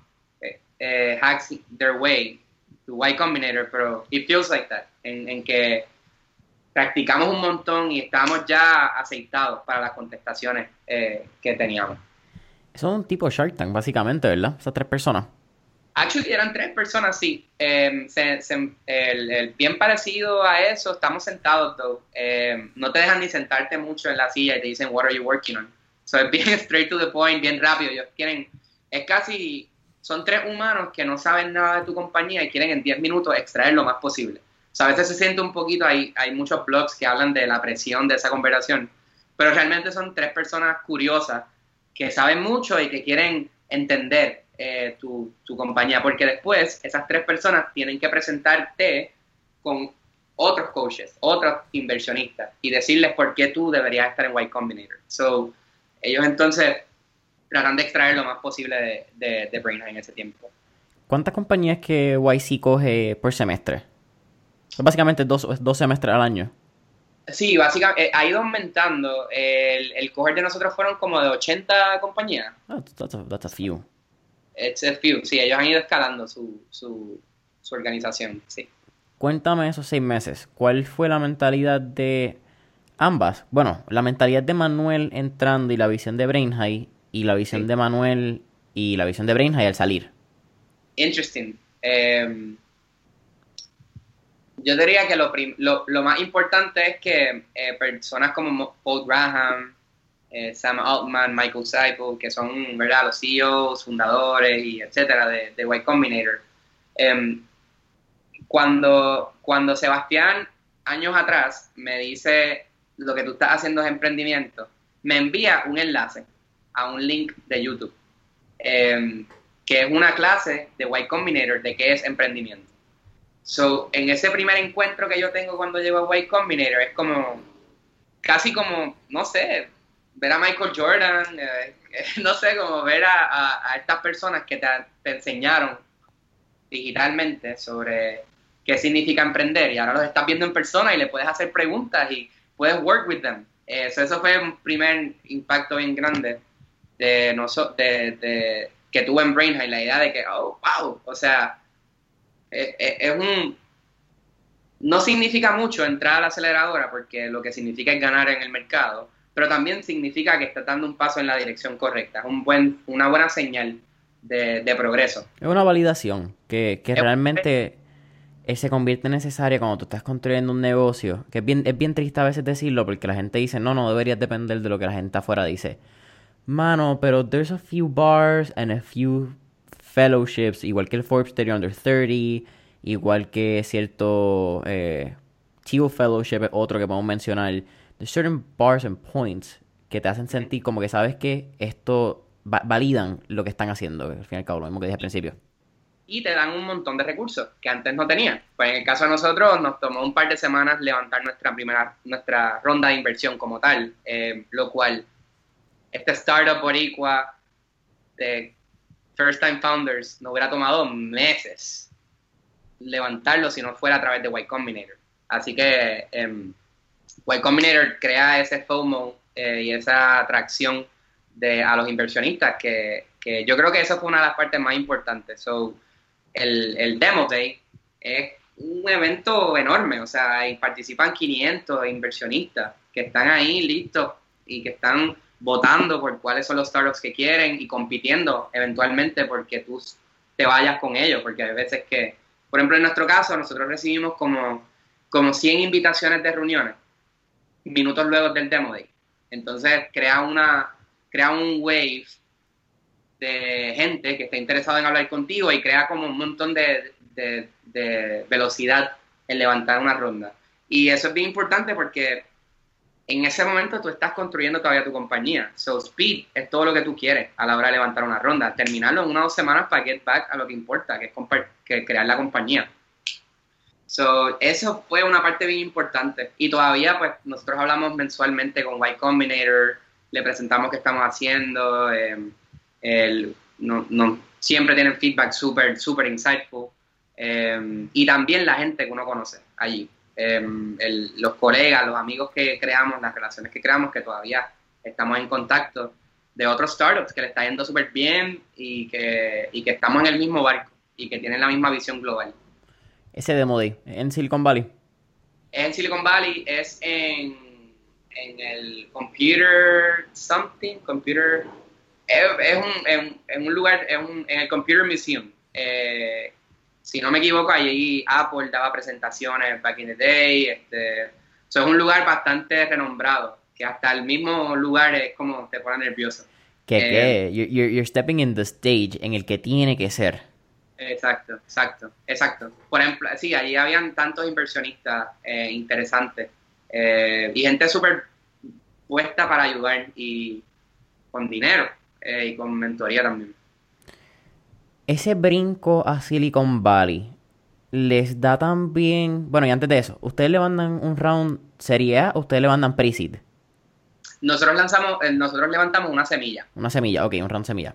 hacks their way to Y Combinator, pero it feels like that, en, que practicamos un montón y estábamos ya aceitados para las contestaciones eh, que teníamos. Es un tipo Shark Tank, básicamente, ¿verdad? Esas tres personas. Actually, eran tres personas, sí. Em, el, bien parecido a eso, estamos sentados, though. Em, no te dejan ni sentarte mucho en la silla y te dicen, what are you working on? So, es bien straight to the point, bien rápido. Ellos quieren, es casi, son tres humanos que no saben nada de tu compañía y quieren en 10 minutos extraer lo más posible. Sea, a veces se siente un poquito, hay, hay muchos blogs que hablan de la presión de esa conversación, pero realmente son tres personas curiosas que saben mucho y que quieren entender eh, tu, compañía, porque después esas tres personas tienen que presentarte con otros coaches, otros inversionistas y decirles por qué tú deberías estar en Y Combinator. So, ellos entonces tratan de extraer lo más posible de, de, de en ese tiempo. ¿Cuántas compañías que YC coge por semestre? Básicamente dos, dos semestres al año. Sí, básicamente eh, ha ido aumentando. El, el coger de nosotros fueron como de 80 compañías. Oh, that's, a, few. It's a few. Sí, ellos han ido escalando su, su, su organización, sí. Cuéntame esos seis meses. ¿Cuál fue la mentalidad de ambas? Bueno, la mentalidad de Manuel entrando y la visión de Brain High y la visión de Manuel y la visión de Brain High al salir. Interesting. Um, yo diría que lo, lo, más importante es que eh, personas como Paul Graham, eh, Sam Altman, Michael Seipel, que son ¿verdad? los CEOs, fundadores y etcétera de, de Y Combinator, em, cuando, cuando Sebastián, años atrás, me dice lo que tú estás haciendo es emprendimiento, me envía un enlace a un link de YouTube, em, que es una clase de Y Combinator de qué es emprendimiento. So, en ese primer encuentro que yo tengo cuando llego a White Combinator, es como, casi como, no sé, ver a Michael Jordan, eh, no sé, como ver a, estas personas que te, enseñaron digitalmente sobre qué significa emprender y ahora los estás viendo en persona y le puedes hacer preguntas y puedes work with them. Eso, eso fue un primer impacto bien grande de, de, de que tuve en Brain la idea de que, oh, wow, o sea, es, un... No significa mucho entrar a la aceleradora porque lo que significa es ganar en el mercado, pero también significa que estás dando un paso en la dirección correcta, es un buen, una buena señal de, progreso. Es una validación que, realmente se convierte en necesaria cuando tú estás construyendo un negocio, que es bien, es bien triste a veces decirlo porque la gente dice, no, no deberías depender de lo que la gente afuera dice. Mano, pero there's a few bars and a few fellowships, igual que el Forbes 30 Under 30, igual que cierto eh, Fellowship, otro que podemos mencionar. There's certain bars and points que te hacen sentir como que sabes que esto validan lo que están haciendo, al fin y al cabo, lo mismo que dije al principio. Y te dan un montón de recursos que antes no tenían. Pues en el caso de nosotros nos tomó un par de semanas levantar nuestra primera, nuestra ronda de inversión como tal, eh, lo cual este startup boricua de First Time Founders no hubiera tomado meses levantarlo si no fuera a través de Y Combinator. Así que eh, Y Combinator crea ese FOMO eh, y esa atracción de, a los inversionistas que, que, yo creo que esa fue una de las partes más importantes. So, el, el Demo Day es un evento enorme, o sea, ahí participan 500 inversionistas que están ahí listos y que están votando por cuáles son los startups que quieren y compitiendo eventualmente porque tú te vayas con ellos, porque hay veces que, por ejemplo, en nuestro caso, nosotros recibimos como, como 100 invitaciones de reuniones minutos luego del Demo Day. Entonces, crea, una, crea un wave de gente que está interesado en hablar contigo y crea como un montón de, de velocidad en levantar una ronda. Y eso es bien importante porque en ese momento tú estás construyendo todavía tu compañía. So, speed es todo lo que tú quieres a la hora de levantar una ronda. Terminarlo en una o dos semanas para get back a lo que importa, que es crear la compañía. So, eso fue una parte bien importante. Y todavía, pues, nosotros hablamos mensualmente con Y Combinator, le presentamos qué estamos haciendo. Em, el, no, no, siempre tienen feedback súper, súper insightful. Em, y también la gente que uno conoce allí. Em, los colegas, los amigos que creamos, las relaciones que creamos, que todavía estamos en contacto de otros startups que le está yendo súper bien y que, y que estamos en el mismo barco y que tienen la misma visión global. Ese Demo Day, en Silicon Valley. Es en Silicon Valley, es en, en el Computer Something, Computer... Es, un, en, un lugar, en el Computer Museum. Eh, si no me equivoco, allí Apple daba presentaciones back in the day. Este, es un lugar bastante renombrado, que hasta el mismo lugar es como te pone nervioso. Que, eh, you're, you're, stepping in the stage en el que tiene que ser. Exacto, exacto, exacto. Por ejemplo, sí, allí habían tantos inversionistas eh, interesantes eh, y gente súper puesta para ayudar y con dinero y con mentoría también ese brinco a Silicon Valley les da también. Bueno, y antes de eso, ¿ustedes le mandan un round Serie A o ustedes le mandan pre-seed? Nosotros lanzamos, eh, nosotros levantamos una semilla. Una semilla, ok, un round semilla.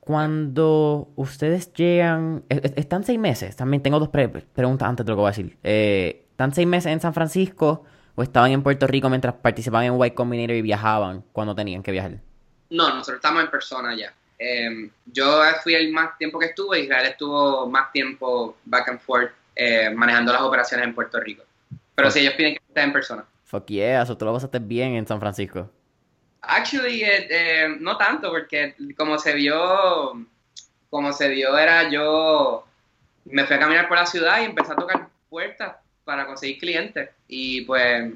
Cuando ustedes llegan, están seis meses, también tengo dos preguntas antes de lo que voy a decir. Eh, ¿Están seis meses en San Francisco o estaban en Puerto Rico mientras participaban en White Combinator y viajaban cuando tenían que viajar? No, nosotros estamos en persona ya. Em, yo fui el más tiempo que estuve, Israel estuvo más tiempo back and forth eh, manejando las operaciones en Puerto Rico. Pero si ellos piden que esté en persona. Fuck yeah, eso tú lo pasaste bien en San Francisco. Actually, eh, eh, no tanto, porque como se vio, como se vio era yo, me fui a caminar por la ciudad y empecé a tocar puertas para conseguir clientes. Y pues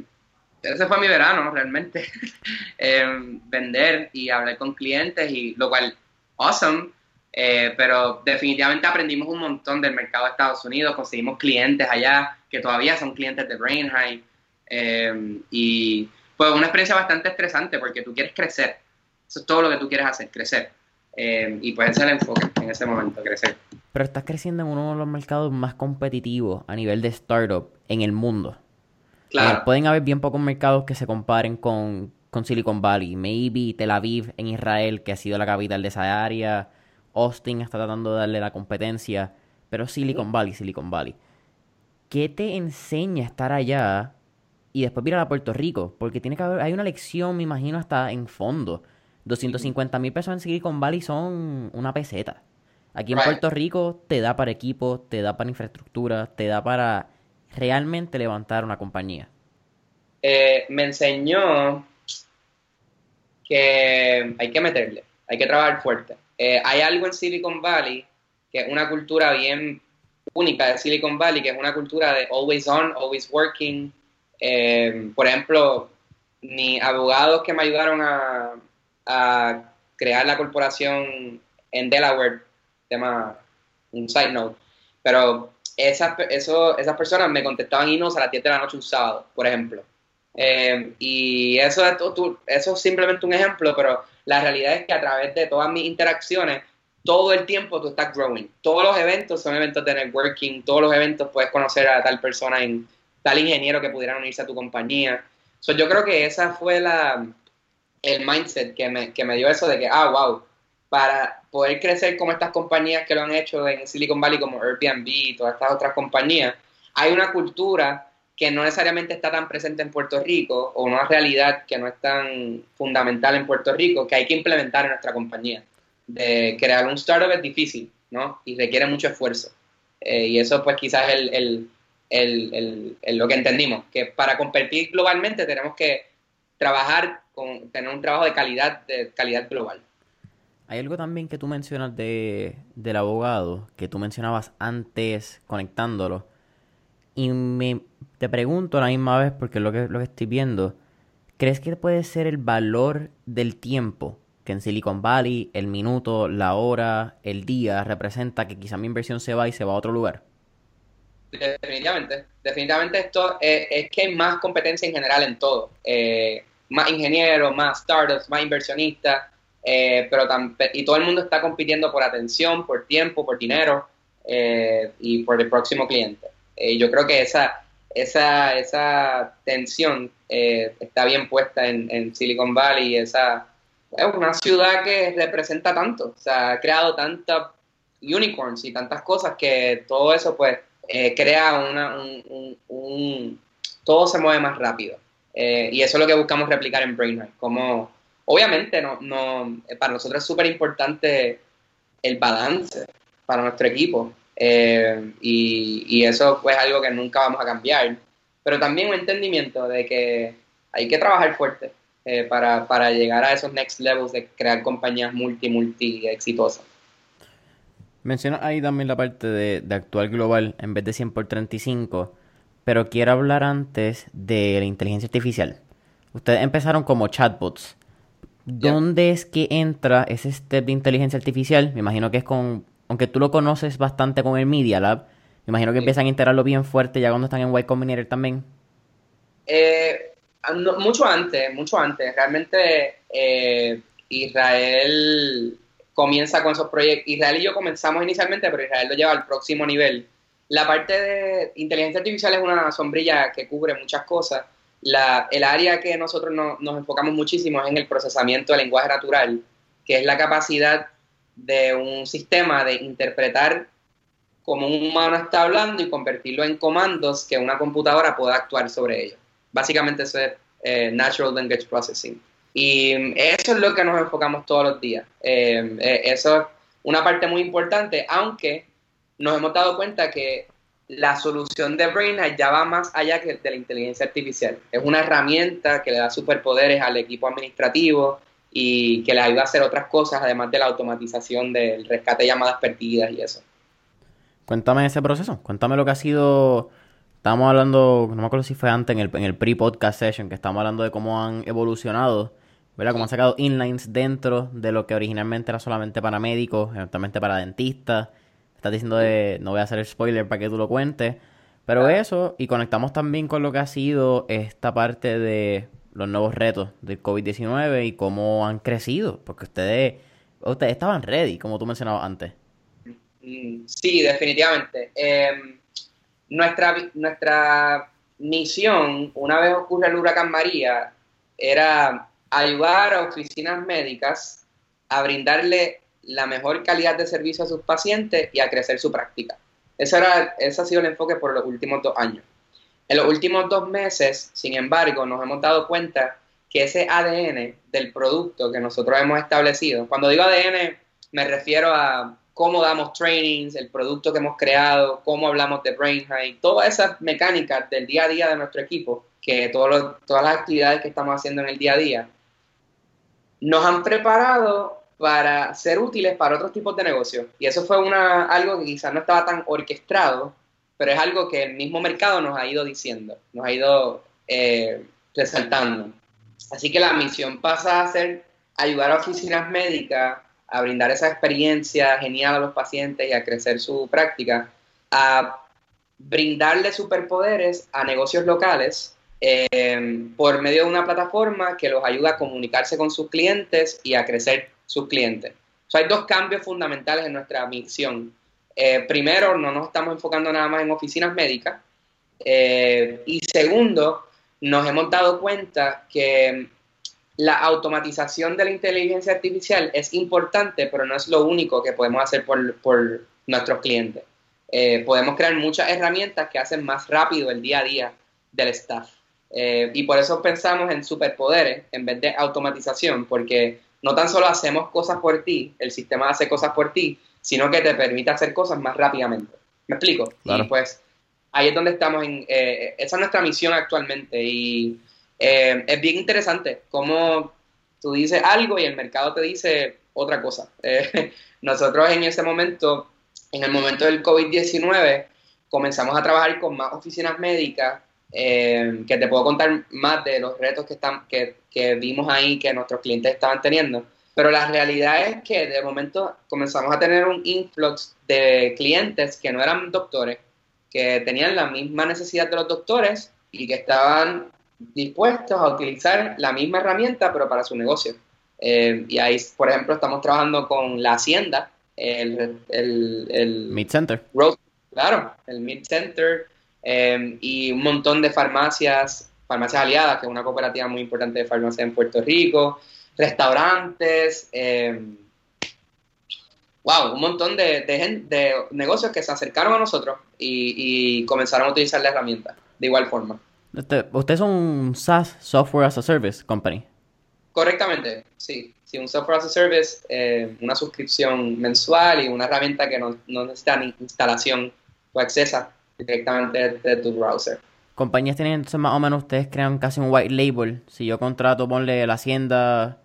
ese fue mi verano, realmente. Em, vender y hablar con clientes, y lo cual awesome, eh, pero definitivamente aprendimos un montón del mercado de Estados Unidos, conseguimos clientes allá que todavía son clientes de Brainheim eh, y fue una experiencia bastante estresante porque tú quieres crecer, eso es todo lo que tú quieres hacer, crecer. Eh, y pues ese es el enfoque en ese momento, crecer. Pero estás creciendo en uno de los mercados más competitivos a nivel de startup en el mundo. Claro. pueden haber bien pocos mercados que se comparen con con Silicon Valley. Maybe Tel Aviv en Israel, que ha sido la capital de esa área. Austin está tratando de darle la competencia. Pero Silicon Valley, Silicon Valley. ¿Qué te enseña estar allá y después ir a Puerto Rico? Porque tiene que haber, hay una lección, me imagino, hasta en fondo. 250 mil pesos en Silicon Valley son una peseta. Aquí en Puerto Rico te da para equipo, te da para infraestructura, te da para realmente levantar una compañía. Eh, me enseñó que hay que meterle, hay que trabajar fuerte. Eh, hay algo en Silicon Valley que es una cultura bien única de Silicon Valley, que es una cultura de always on, always working. Eh, por ejemplo, ni abogados que me ayudaron a, crear la corporación en Delaware, tema, un side note, pero esas, eso, esas personas me contestaban emails a las 10 de la noche un sábado, por ejemplo. Eh, y eso es, eso es simplemente un ejemplo, pero la realidad es que a través de todas mis interacciones, todo el tiempo tú estás growing. Todos los eventos son eventos de networking, todos los eventos puedes conocer a tal persona, en tal ingeniero que pudiera unirse a tu compañía. So, yo creo que esa fue la, el mindset que me, que me dio eso de que, ah, wow, para poder crecer como estas compañías que lo han hecho en Silicon Valley como Airbnb y todas estas otras compañías, hay una cultura que no necesariamente está tan presente en Puerto Rico o una realidad que no es tan fundamental en Puerto Rico que hay que implementar en nuestra compañía. De crear un startup es difícil, ¿no? Y requiere mucho esfuerzo. Eh, y eso pues quizás es el, el, el, lo que entendimos, que para competir globalmente tenemos que trabajar con, tener un trabajo de calidad, de calidad global. Hay algo también que tú mencionas de, del abogado, que tú mencionabas antes conectándolo, y me, te pregunto la misma vez, porque es lo que, lo que estoy viendo, ¿crees que puede ser el valor del tiempo que en Silicon Valley el minuto, la hora, el día representa que quizá mi inversión se va y se va a otro lugar? Definitivamente, definitivamente esto eh, es que hay más competencia en general en todo. Eh, más ingenieros, más startups, más inversionistas, eh, pero y todo el mundo está compitiendo por atención, por tiempo, por dinero y por el próximo cliente. Eh, yo creo que esa, esa, esa tensión eh, está bien puesta en, Silicon Valley. Esa, es una ciudad que representa tanto, o sea, ha creado tantas unicorns y tantas cosas que todo eso pues eh, crea una, un, todo se mueve más rápido. y eso es lo que buscamos replicar en Brainride. Como, obviamente, no, no, para nosotros es súper importante el balance para nuestro equipo. Eh, y, y, eso pues, es algo que nunca vamos a cambiar. pero también un entendimiento de que hay que trabajar fuerte eh, para, para, llegar a esos next levels de crear compañías multi, multi exitosas. Menciona ahí también la parte de, de actuar global en vez de 100 por 35, pero quiero hablar antes de la inteligencia artificial. Ustedes empezaron como chatbots. ¿Dónde es que entra ese step de inteligencia artificial? Me imagino que es con, aunque tú lo conoces bastante con el Media Lab, me imagino que empiezan a integrarlo bien fuerte ya cuando están en Y Combinator también. Eh, mucho antes, mucho antes. Realmente eh, Israel comienza con esos proyectos. Israel y yo comenzamos inicialmente, pero Israel lo lleva al próximo nivel. La parte de inteligencia artificial es una sombrilla que cubre muchas cosas. La, el área que nosotros nos enfocamos muchísimo es en el procesamiento del lenguaje natural, que es la capacidad de un sistema de interpretar como un humano está hablando y convertirlo en comandos que una computadora pueda actuar sobre ellos. Básicamente eso es eh, Natural Language Processing. Y eso es lo que nos enfocamos todos los días. Eh, eh, eso es una parte muy importante, aunque nos hemos dado cuenta que la solución de BrainHack ya va más allá que de la inteligencia artificial. Es una herramienta que le da superpoderes al equipo administrativo y que le ayuda a hacer otras cosas, además de la automatización del rescate de llamadas perdidas y eso. Cuéntame ese proceso, cuéntame lo que ha sido Estábamos hablando, no me acuerdo si fue antes en el, en el pre-podcast session, que estábamos hablando de cómo han evolucionado, ¿verdad? Cómo han sacado inlines dentro de lo que originalmente era solamente para médicos, eventualmente para dentistas. Estás diciendo de, no voy a hacer el spoiler para que tú lo cuentes, pero eso, y conectamos también con lo que ha sido esta parte de los nuevos retos del COVID-19 y cómo han crecido, porque ustedes, ustedes estaban ready, como tú mencionabas antes. Mm, sí, definitivamente. Eh nuestra, nuestra misión, una vez ocurre el huracán María, era ayudar a oficinas médicas a brindarle la mejor calidad de servicio a sus pacientes y a crecer su práctica. Ese, era, ese ha sido el enfoque por los últimos dos años. En los últimos dos meses, sin embargo, nos hemos dado cuenta que ese ADN del producto que nosotros hemos establecido, cuando digo ADN me refiero a cómo damos trainings, el producto que hemos creado, cómo hablamos de Brain todas esas mecánicas del día a día de nuestro equipo, que todas las actividades que estamos haciendo en el día a día, nos han preparado para ser útiles para otros tipos de negocios. Y eso fue una, algo que quizás no estaba tan orquestado, pero es algo que el mismo mercado nos ha ido diciendo, nos ha ido eh, resaltando. Así que la misión pasa a ser ayudar a oficinas médicas a brindar esa experiencia genial a los pacientes y a crecer su práctica, a brindarle superpoderes a negocios locales eh, por medio de una plataforma que los ayuda a comunicarse con sus clientes y a crecer sus clientes. hay dos cambios fundamentales en nuestra misión. Eh, primero, no nos estamos enfocando nada más en oficinas médicas. Eh, y segundo, nos hemos dado cuenta que la automatización de la inteligencia artificial es importante, pero no es lo único que podemos hacer por, nuestros clientes. Eh, podemos crear muchas herramientas que hacen más rápido el día a día del staff. Y por eso pensamos en superpoderes en vez de automatización, porque no tan solo hacemos cosas por ti, el sistema hace cosas por ti, sino que te permite hacer cosas más rápidamente. ¿Me explico? Y pues ahí es donde estamos en... Eh, esa es nuestra misión actualmente y eh, es bien interesante cómo tú dices algo y el mercado te dice otra cosa. Eh, nosotros en ese momento, en el momento del COVID-19, comenzamos a trabajar con más oficinas médicas, eh, que te puedo contar más de los retos que, están, que, que vimos ahí que nuestros clientes estaban teniendo. Pero la realidad es que de momento comenzamos a tener un influx de clientes que no eran doctores, que tenían la misma necesidad de los doctores y que estaban dispuestos a utilizar la misma herramienta, pero para su negocio. Eh, y ahí, por ejemplo, estamos trabajando con la Hacienda, el, el, el Mid Center. claro, el Mid Center eh, y un montón de farmacias, farmacias aliadas, que es una cooperativa muy importante de farmacia en Puerto Rico, restaurantes, wow, eh, un montón de, de, negocios que se acercaron a nosotros y, y comenzaron a utilizar la herramienta de igual forma. Este, usted es un SaaS, Software as a Service Company. Correctamente, sí. Sí, un Software as a Service, eh, una suscripción mensual y una herramienta que no, no necesita ni instalación o accesa directamente de tu browser. compañías tienen entonces más o menos, ustedes crean casi un white label. Si yo contrato, ponle la hacienda,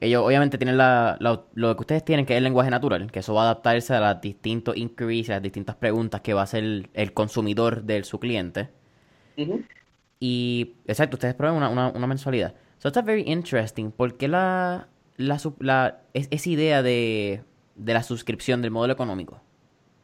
ellos obviamente tienen la, lo que ustedes tienen, que es el lenguaje natural, que eso va a adaptarse a los distintos inquiries, a las distintas preguntas que va a hacer el, consumidor de su cliente. Y, exacto, ustedes prueben una, una, mensualidad. So that's very interesting. ¿Por qué la, la, la esa idea de, de la suscripción del modelo económico?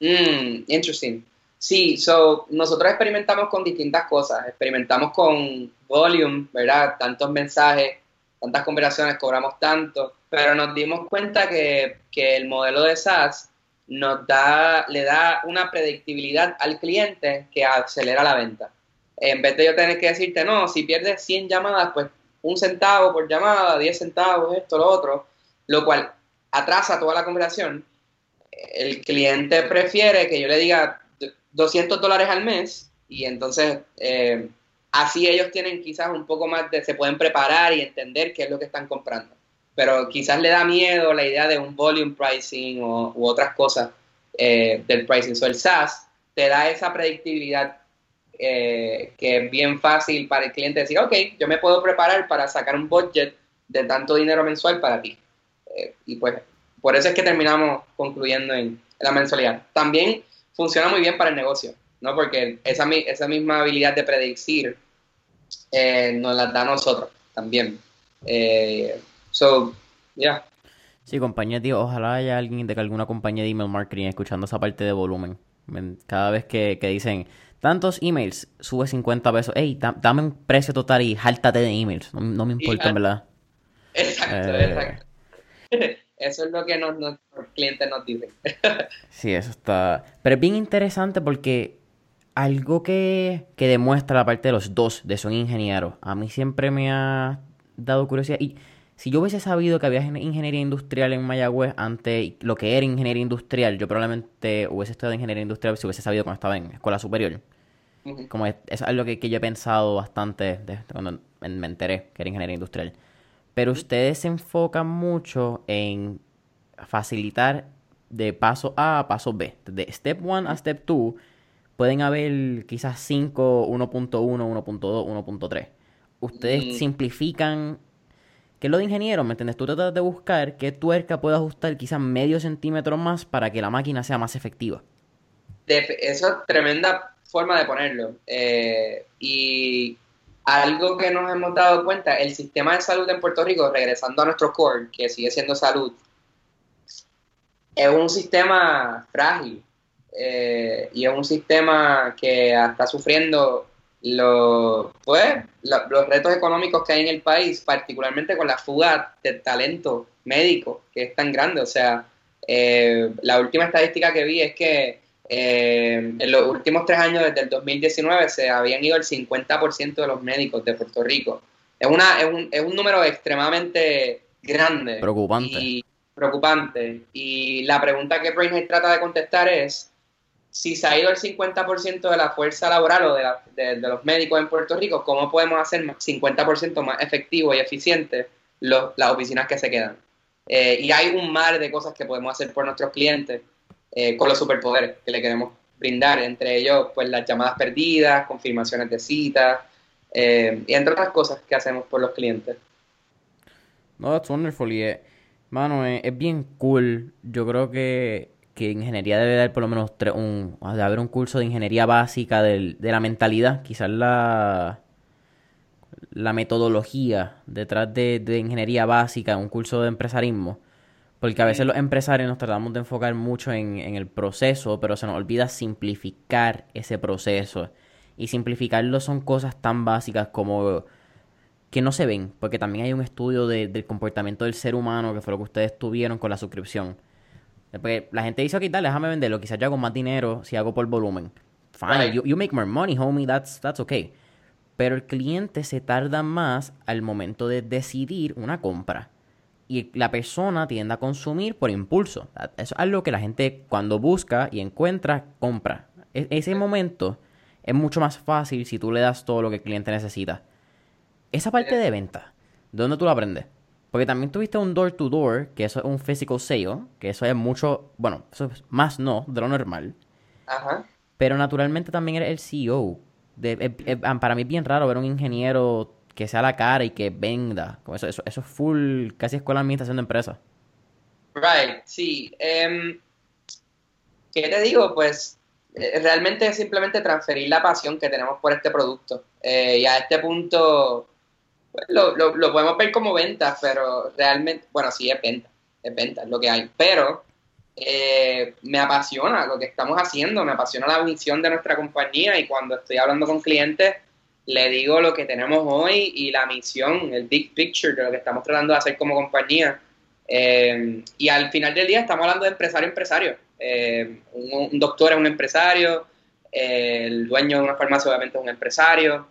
Mm, interesting. Sí, so, nosotros experimentamos con distintas cosas. Experimentamos con volume, ¿verdad? Tantos mensajes, tantas conversaciones, cobramos tanto, pero nos dimos cuenta que, que el modelo de SaaS nos da, le da una predictibilidad al cliente que acelera la venta. En vez de yo tener que decirte, no, si pierdes 100 llamadas, pues un centavo por llamada, 10 centavos, esto, lo otro, lo cual atrasa toda la conversación. El cliente prefiere que yo le diga, 200 dólares al mes y entonces eh, así ellos tienen quizás un poco más de, se pueden preparar y entender qué es lo que están comprando. Pero quizás le da miedo la idea de un volume pricing o, u otras cosas eh, del pricing. So el SaaS te da esa predictibilidad eh, que es bien fácil para el cliente decir, ok, yo me puedo preparar para sacar un budget de tanto dinero mensual para ti. y pues por eso es que terminamos concluyendo en la mensualidad. También funciona muy bien para el negocio, ¿no? Porque esa, esa misma habilidad de predecir eh, nos la da a nosotros también. Eh, so, yeah. Sí, compañía, tío, ojalá haya alguien de alguna compañía de email marketing escuchando esa parte de volumen. Cada vez que, dicen tantos emails, sube 50 pesos. Ey, dame un precio total y jáltate de emails. No, me importa, en verdad. Exacto, eh, exacto. Eso es lo que nos, nuestros clientes nos dicen. sí, eso está. Pero es bien interesante porque algo que, que demuestra la parte de los dos, de son ingenieros, a mí siempre me ha dado curiosidad. Y si yo hubiese sabido que había ingeniería industrial en Mayagüez antes lo que era ingeniería industrial, yo probablemente hubiese estudiado ingeniería industrial si hubiese sabido cuando estaba en escuela superior. Como es, es, algo que, que, yo he pensado bastante cuando me enteré que era ingeniería industrial. Pero ustedes se enfocan mucho en facilitar de paso A a paso B. De step 1 a step 2 pueden haber quizás 5, 1.1, 1.2, 1.3. Ustedes mm. simplifican ¿Qué es lo de ingeniero? ¿Me entiendes? Tú tratas de buscar qué tuerca puede ajustar quizás medio centímetro más para que la máquina sea más efectiva. Eso es tremenda forma de ponerlo. Eh, y algo que nos hemos dado cuenta, el sistema de salud en Puerto Rico, regresando a nuestro core, que sigue siendo salud, es un sistema frágil eh, y es un sistema que está sufriendo los, pues, los retos económicos que hay en el país, particularmente con la fuga de talento médico, que es tan grande. O sea, eh, la última estadística que vi es que eh, en los últimos tres años, desde el 2019, se habían ido el 50% de los médicos de Puerto Rico. Es, una, es, un, es un número extremadamente grande. Preocupante. Y, preocupante. Y la pregunta que Brainhead trata de contestar es, si se ha ido el 50% de la fuerza laboral o de, los médicos en Puerto Rico, ¿cómo podemos hacer 50% más efectivo y eficiente las oficinas que se quedan? Eh, y hay un mar de cosas que podemos hacer por nuestros clientes eh, con los superpoderes que le queremos brindar, entre ellos pues las llamadas perdidas, confirmaciones de citas eh, y entre otras cosas que hacemos por los clientes. No, that's wonderful. Y, mano, es bien cool. Yo creo que, que ingeniería debe dar por lo menos un, de haber un curso de ingeniería básica de la mentalidad, quizás la la metodología detrás de, de ingeniería básica, un curso de empresarismo porque a veces los empresarios nos tratamos de enfocar mucho en, el proceso, pero se nos olvida simplificar ese proceso. Y simplificarlo son cosas tan básicas como que no se ven, porque también hay un estudio del comportamiento del ser humano, que fue lo que ustedes tuvieron con la suscripción. Porque la gente dice, ok, dale, déjame venderlo, quizás yo hago más dinero si hago por volumen. Fine, you, make more money, homie, that's, that's okay. Pero el cliente se tarda más al momento de decidir una compra y la persona tiende a consumir por impulso. Eso es algo que la gente cuando busca y encuentra, compra. E-, ese momento es mucho más fácil si tú le das todo lo que el cliente necesita. Esa parte de venta, ¿de dónde tú la aprendes? Porque también tuviste un door to door, que eso es un physical sale, que eso es mucho, bueno, eso es más no de lo normal. Ajá. Pero naturalmente también eres el CEO. para mí es bien raro ver un ingeniero que sea la cara y que venda. Eso, eso, eso es full, casi escuela de administración de empresas. Right, sí. Em, ¿Qué te digo? Pues eh, realmente es simplemente transferir la pasión que tenemos por este producto. Eh, y a este punto pues, lo, lo, podemos ver como ventas, pero realmente, bueno, sí es venta, es venta, es lo que hay. Pero eh, me apasiona lo que estamos haciendo, me apasiona la misión de nuestra compañía y cuando estoy hablando con clientes le digo lo que tenemos hoy y la misión, el big picture de lo que estamos tratando de hacer como compañía. y al final del día estamos hablando de empresario empresario. Eh, un, doctor es un empresario, eh, el dueño de una farmacia obviamente es un empresario,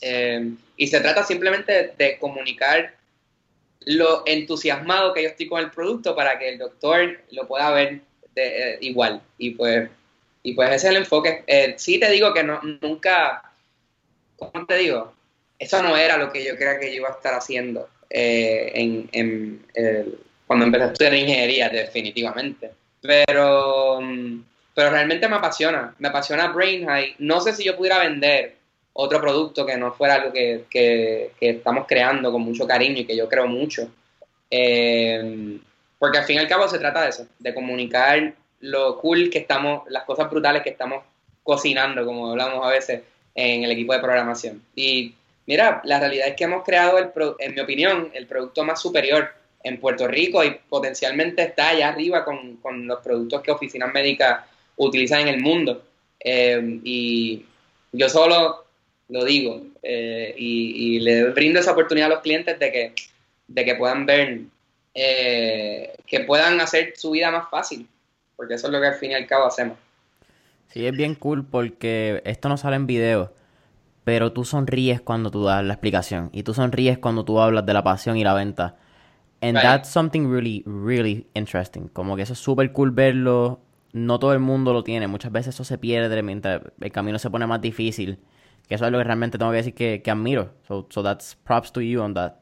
eh, y se trata simplemente de comunicar lo entusiasmado que yo estoy con el producto para que el doctor lo pueda ver igual. Y pues, y pues ese es el enfoque. sí te digo que no, nunca, ¿cómo te digo? Eso no era lo que yo creía que yo iba a estar haciendo en, cuando empecé a estudiar ingeniería, definitivamente. Pero, mm, pero realmente me apasiona, me apasiona Brain High. No sé si yo pudiera vender otro producto que no fuera algo que, que, estamos creando con mucho cariño y que yo creo mucho. Eh, porque al fin y al cabo se trata de eso, de comunicar lo cool que estamos, las cosas brutales que estamos cocinando, como hablamos a veces en el equipo de programación. Y mira, la realidad es que hemos creado, el en mi opinión, el producto más superior en Puerto Rico y potencialmente está allá arriba con, los productos que oficinas médicas utilizan en el mundo. Eh, y yo solo lo digo eh, y, le brindo esa oportunidad a los clientes de que, de que puedan ver, eh, que puedan hacer su vida más fácil, porque eso es lo que al fin y al cabo hacemos. Sí, es bien cool porque esto no sale en video, pero tú sonríes cuando tú das la explicación y tú sonríes cuando tú hablas de la pasión y la venta. And that's something really, really interesting. Como que eso es súper cool verlo. No todo el mundo lo tiene. Muchas veces eso se pierde mientras el camino se pone más difícil. Que eso es lo que realmente tengo que decir que, que admiro. So, so that's props to you on that.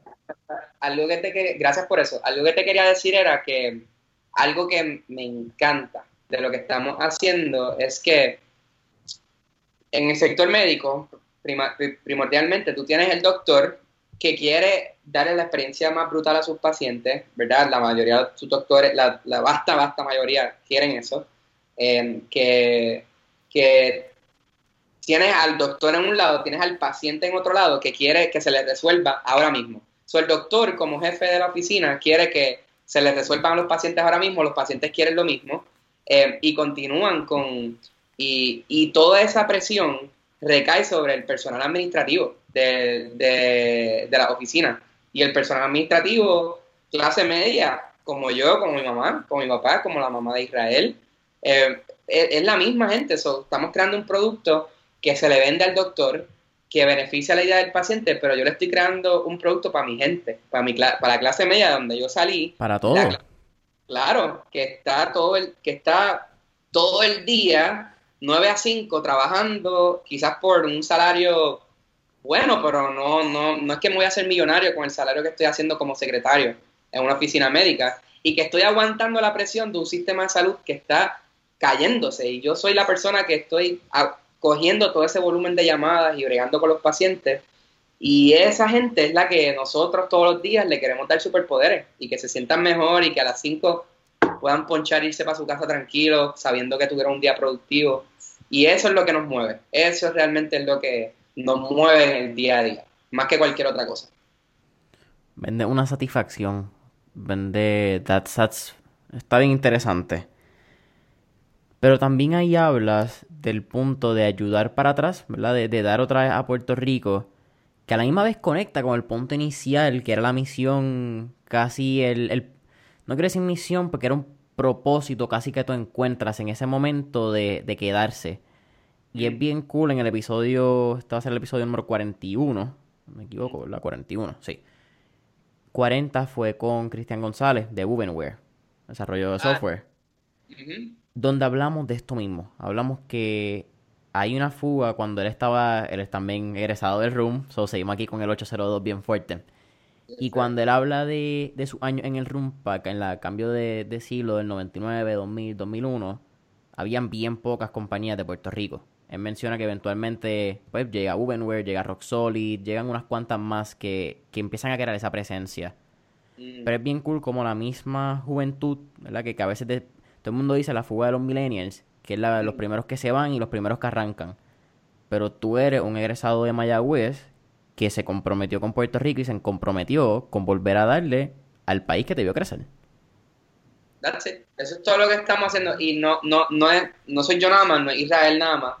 Algo que te gracias por eso. Algo que te quería decir era que algo que me encanta de lo que estamos haciendo es que en el sector médico, primordialmente, tú tienes el doctor que quiere darle la experiencia más brutal a sus pacientes, ¿verdad? La mayoría de sus doctores, la, la vasta, vasta mayoría quieren eso. Eh, que, que tienes al doctor en un lado, tienes al paciente en otro lado que quiere que se le resuelva ahora mismo. So, el doctor, como jefe de la oficina, quiere que se les resuelvan a los pacientes ahora mismo, los pacientes quieren lo mismo eh, y continúan con. Y, y toda esa presión recae sobre el personal administrativo de, de, la oficina. Y el personal administrativo, clase media, como yo, como mi mamá, como mi papá, como la mamá de Israel, eh, es, la misma gente. estamos creando un producto que se le vende al doctor, que beneficia la idea del paciente, pero yo le estoy creando un producto para mi gente, para, mi, para la clase media donde yo salí. Para todo. claro, que está todo el, que está todo el día 9 a 5 trabajando, quizás por un salario bueno, pero no, no, no es que me voy a hacer millonario con el salario que estoy haciendo como secretario en una oficina médica y que estoy aguantando la presión de un sistema de salud que está cayéndose y yo soy la persona que estoy cogiendo todo ese volumen de llamadas y bregando con los pacientes y esa gente es la que nosotros todos los días le queremos dar superpoderes y que se sientan mejor y que a las 5 puedan ponchar e irse para su casa tranquilo, sabiendo que tuvieron un día productivo. Y eso es lo que nos mueve. Eso realmente es lo que nos mueve en el día a día, más que cualquier otra cosa. Vende una satisfacción. Vende that's, está bien interesante. Pero también ahí hablas del punto de ayudar para atrás, ¿verdad? De, de, dar otra vez a Puerto Rico, que a la misma vez conecta con el punto inicial, que era la misión, casi el, el no quiero decir misión, porque era un propósito casi que tú encuentras en ese momento de, de quedarse. Y es bien cool en el episodio, este va a ser el episodio número 41, no me equivoco, la 41, sí. 40 fue con Cristian González de Ubenware, desarrollo de ah. software, donde hablamos de esto mismo. Hablamos que hay una fuga cuando él estaba, él es también egresado del Room, so seguimos aquí con el 802 bien fuerte. Y cuando él habla de, de su año en el Rumpack, en el cambio de, de siglo del 99, 2000, 2001, habían bien pocas compañías de Puerto Rico. Él menciona que eventualmente pues, llega Ubenware, llega Rock Solid, llegan unas cuantas más que, que empiezan a crear esa presencia. Mm. Pero es bien cool como la misma juventud, ¿verdad? Que, a veces todo el mundo dice la fuga de los millennials, que es la, de los primeros que se van y los primeros que arrancan. Pero tú eres un egresado de Mayagüez que se comprometió con Puerto Rico y se comprometió con volver a darle al país que te vio crecer. That's it. Eso es todo lo que estamos haciendo. Y no, no, no, es, no soy yo nada más, no es Israel nada más.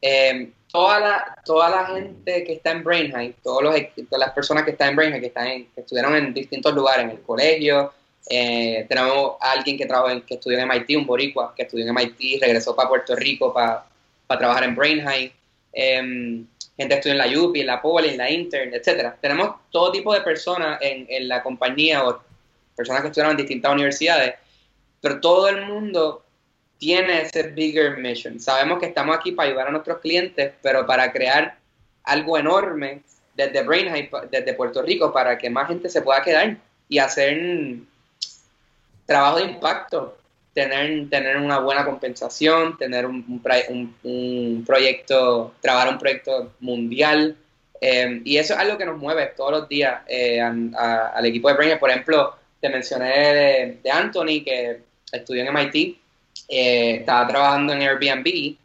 Eh, toda, la, toda la gente que está en Brain High, todas las personas que están en Brain High, que, están que estuvieron en distintos lugares, en el colegio, eh, tenemos a alguien que, trabajó en, que estudió en MIT, un boricua, que estudió en MIT, regresó para Puerto Rico para, para trabajar en Brain High. Eh, gente estudia en la UPI, en la Poli, en la Intern, etcétera. Tenemos todo tipo de personas en, en la compañía o personas que estudiaron en distintas universidades, pero todo el mundo tiene ese bigger mission. Sabemos que estamos aquí para ayudar a nuestros clientes, pero para crear algo enorme desde Brain desde Puerto Rico, para que más gente se pueda quedar y hacer trabajo de impacto tener, tener una buena compensación, tener un, un, proyecto, trabajar un proyecto mundial. Eh, y eso es algo que nos mueve todos los días eh, al equipo de Brainer. Por ejemplo, te mencioné de, Anthony, que estudió en MIT, eh, estaba trabajando en Airbnb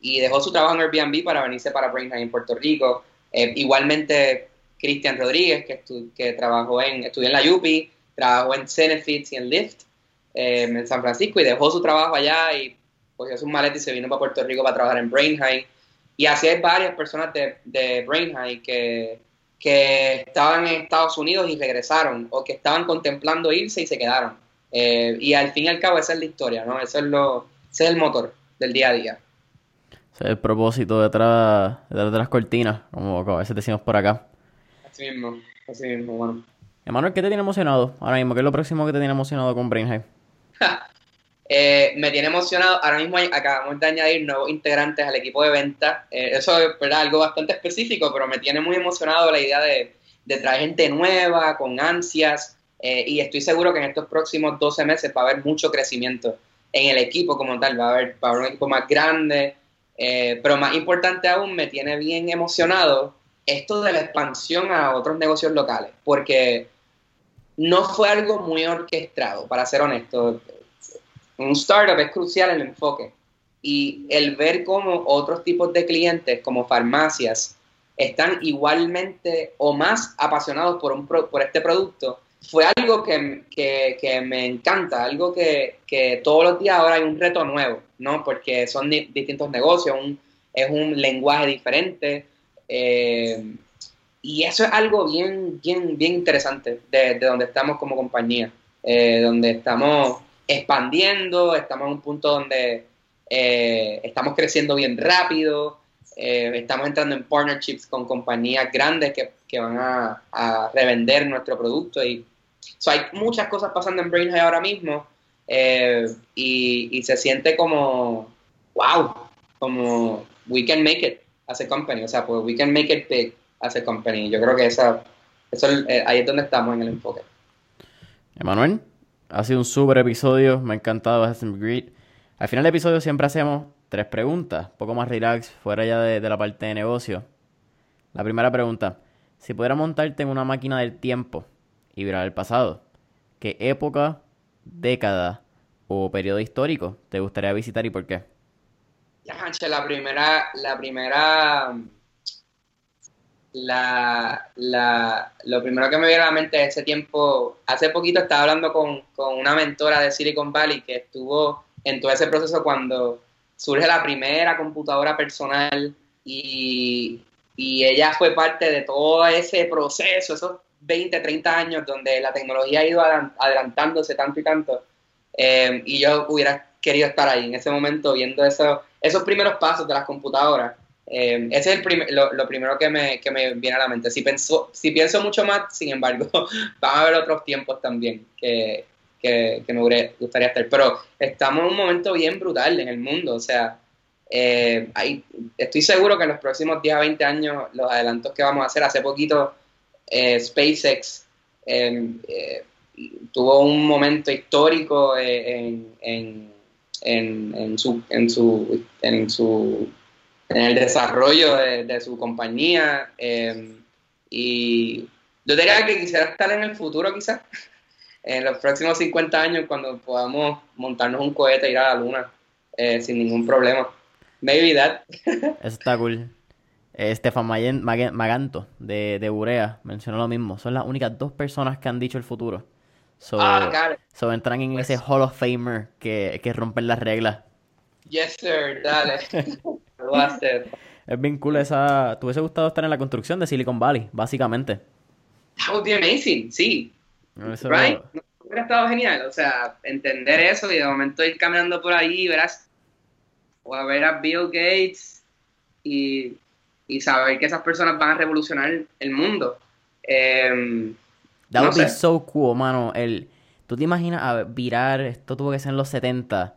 y dejó su trabajo en Airbnb para venirse para Brainheim en Puerto Rico. igualmente, Cristian Rodríguez, que, que trabajó en, estudió en la UPI, trabajó en Cenefits y en Lyft. Eh, en San Francisco y dejó su trabajo allá y cogió sus maletas y se vino para Puerto Rico para trabajar en Brain High. Y así hay varias personas de, de Brain High que, que estaban en Estados Unidos y regresaron, o que estaban contemplando irse y se quedaron. Eh, y al fin y al cabo esa es la historia, ¿no? Eso es lo, ese es el motor del día a día. Ese es el propósito detrás, detrás de las cortinas, como a veces decimos por acá. Así mismo, así mismo, bueno. Emanuel, ¿qué te tiene emocionado ahora mismo? ¿Qué es lo próximo que te tiene emocionado con Brain? Eh, me tiene emocionado. Ahora mismo acabamos de añadir nuevos integrantes al equipo de venta. Eh, eso es algo bastante específico, pero me tiene muy emocionado la idea de, traer gente nueva, con ansias. Eh, y estoy seguro que en estos próximos 12 meses va a haber mucho crecimiento en el equipo como tal. Va a haber, va a haber un equipo más grande. pero más importante aún, me tiene bien emocionado esto de la expansión a otros negocios locales. Porque no fue algo muy orquestado, para ser honesto. Un startup es crucial el enfoque y el ver cómo otros tipos de clientes, como farmacias, están igualmente o más apasionados por, un por este producto, fue algo que, me encanta, algo que, todos los días ahora hay un reto nuevo, ¿no? Porque son distintos negocios, es un lenguaje diferente. Eh, y eso es algo bien, bien, bien interesante de, donde estamos como compañía, eh, donde estamos expandiendo, estamos en un punto donde eh, estamos creciendo bien rápido, eh, estamos entrando en partnerships con compañías grandes que, van a, revender nuestro producto y hay muchas cosas pasando en Brain ahora mismo y, y se siente como, wow, como we can make it as a company, o sea, pues we can make it big hacer company. Yo creo que esa, eso, eh, ahí es donde estamos en el enfoque. Emanuel, ha sido un súper episodio, me ha encantado Al final del episodio siempre hacemos tres preguntas, un poco más relax, fuera ya de, la parte de negocio. La primera pregunta, si pudieras montarte en una máquina del tiempo y ver el pasado, ¿qué época, década o periodo histórico te gustaría visitar y por qué? la primera, la primera la, la, lo primero que me viene a la mente es ese tiempo, hace poquito estaba hablando con, una mentora de Silicon Valley que estuvo en todo ese proceso cuando surge la primera computadora personal y, ella fue parte de todo ese proceso, esos 20, 30 años donde la tecnología ha ido adelantándose tanto y tanto. Eh, y yo hubiera querido estar ahí en ese momento viendo eso, esos primeros pasos de las computadoras eh, ese es el lo, primero que me, que me, viene a la mente. Si, si pienso mucho más, sin embargo, van a haber otros tiempos también que, que, me gustaría estar. Pero estamos en un momento bien brutal en el mundo. O sea, eh, estoy seguro que en los próximos 10 a 20 años, los adelantos que vamos a hacer, hace poquito eh, SpaceX em, tuvo un momento histórico en, en, en, su, en su en el desarrollo de, su compañía. Em, y yo diría que quisiera estar en el futuro quizás, en los próximos 50 años, cuando podamos montarnos un cohete e ir a la luna eh, sin ningún problema. Maybe that. Eso está cool. Estefan Maganto de, de Urea mencionó lo mismo. Son las únicas dos personas que han dicho el futuro. So, ah, so entran en pues ese Hall of Famer que, que rompen las reglas. Yes, sir, dale. Lo a hacer. Es bien cool esa. ¿Te hubiese gustado estar en la construcción de Silicon Valley, básicamente? That would be amazing, sí. Right? No hubiera estado genial. O sea, entender eso y de momento ir caminando por ahí, verás. O a ver a Bill Gates y, y saber que esas personas van a revolucionar el mundo. Eh, That would be so cool, mano. El, ¿Tú te imaginas a virar, esto tuvo que ser en los 70,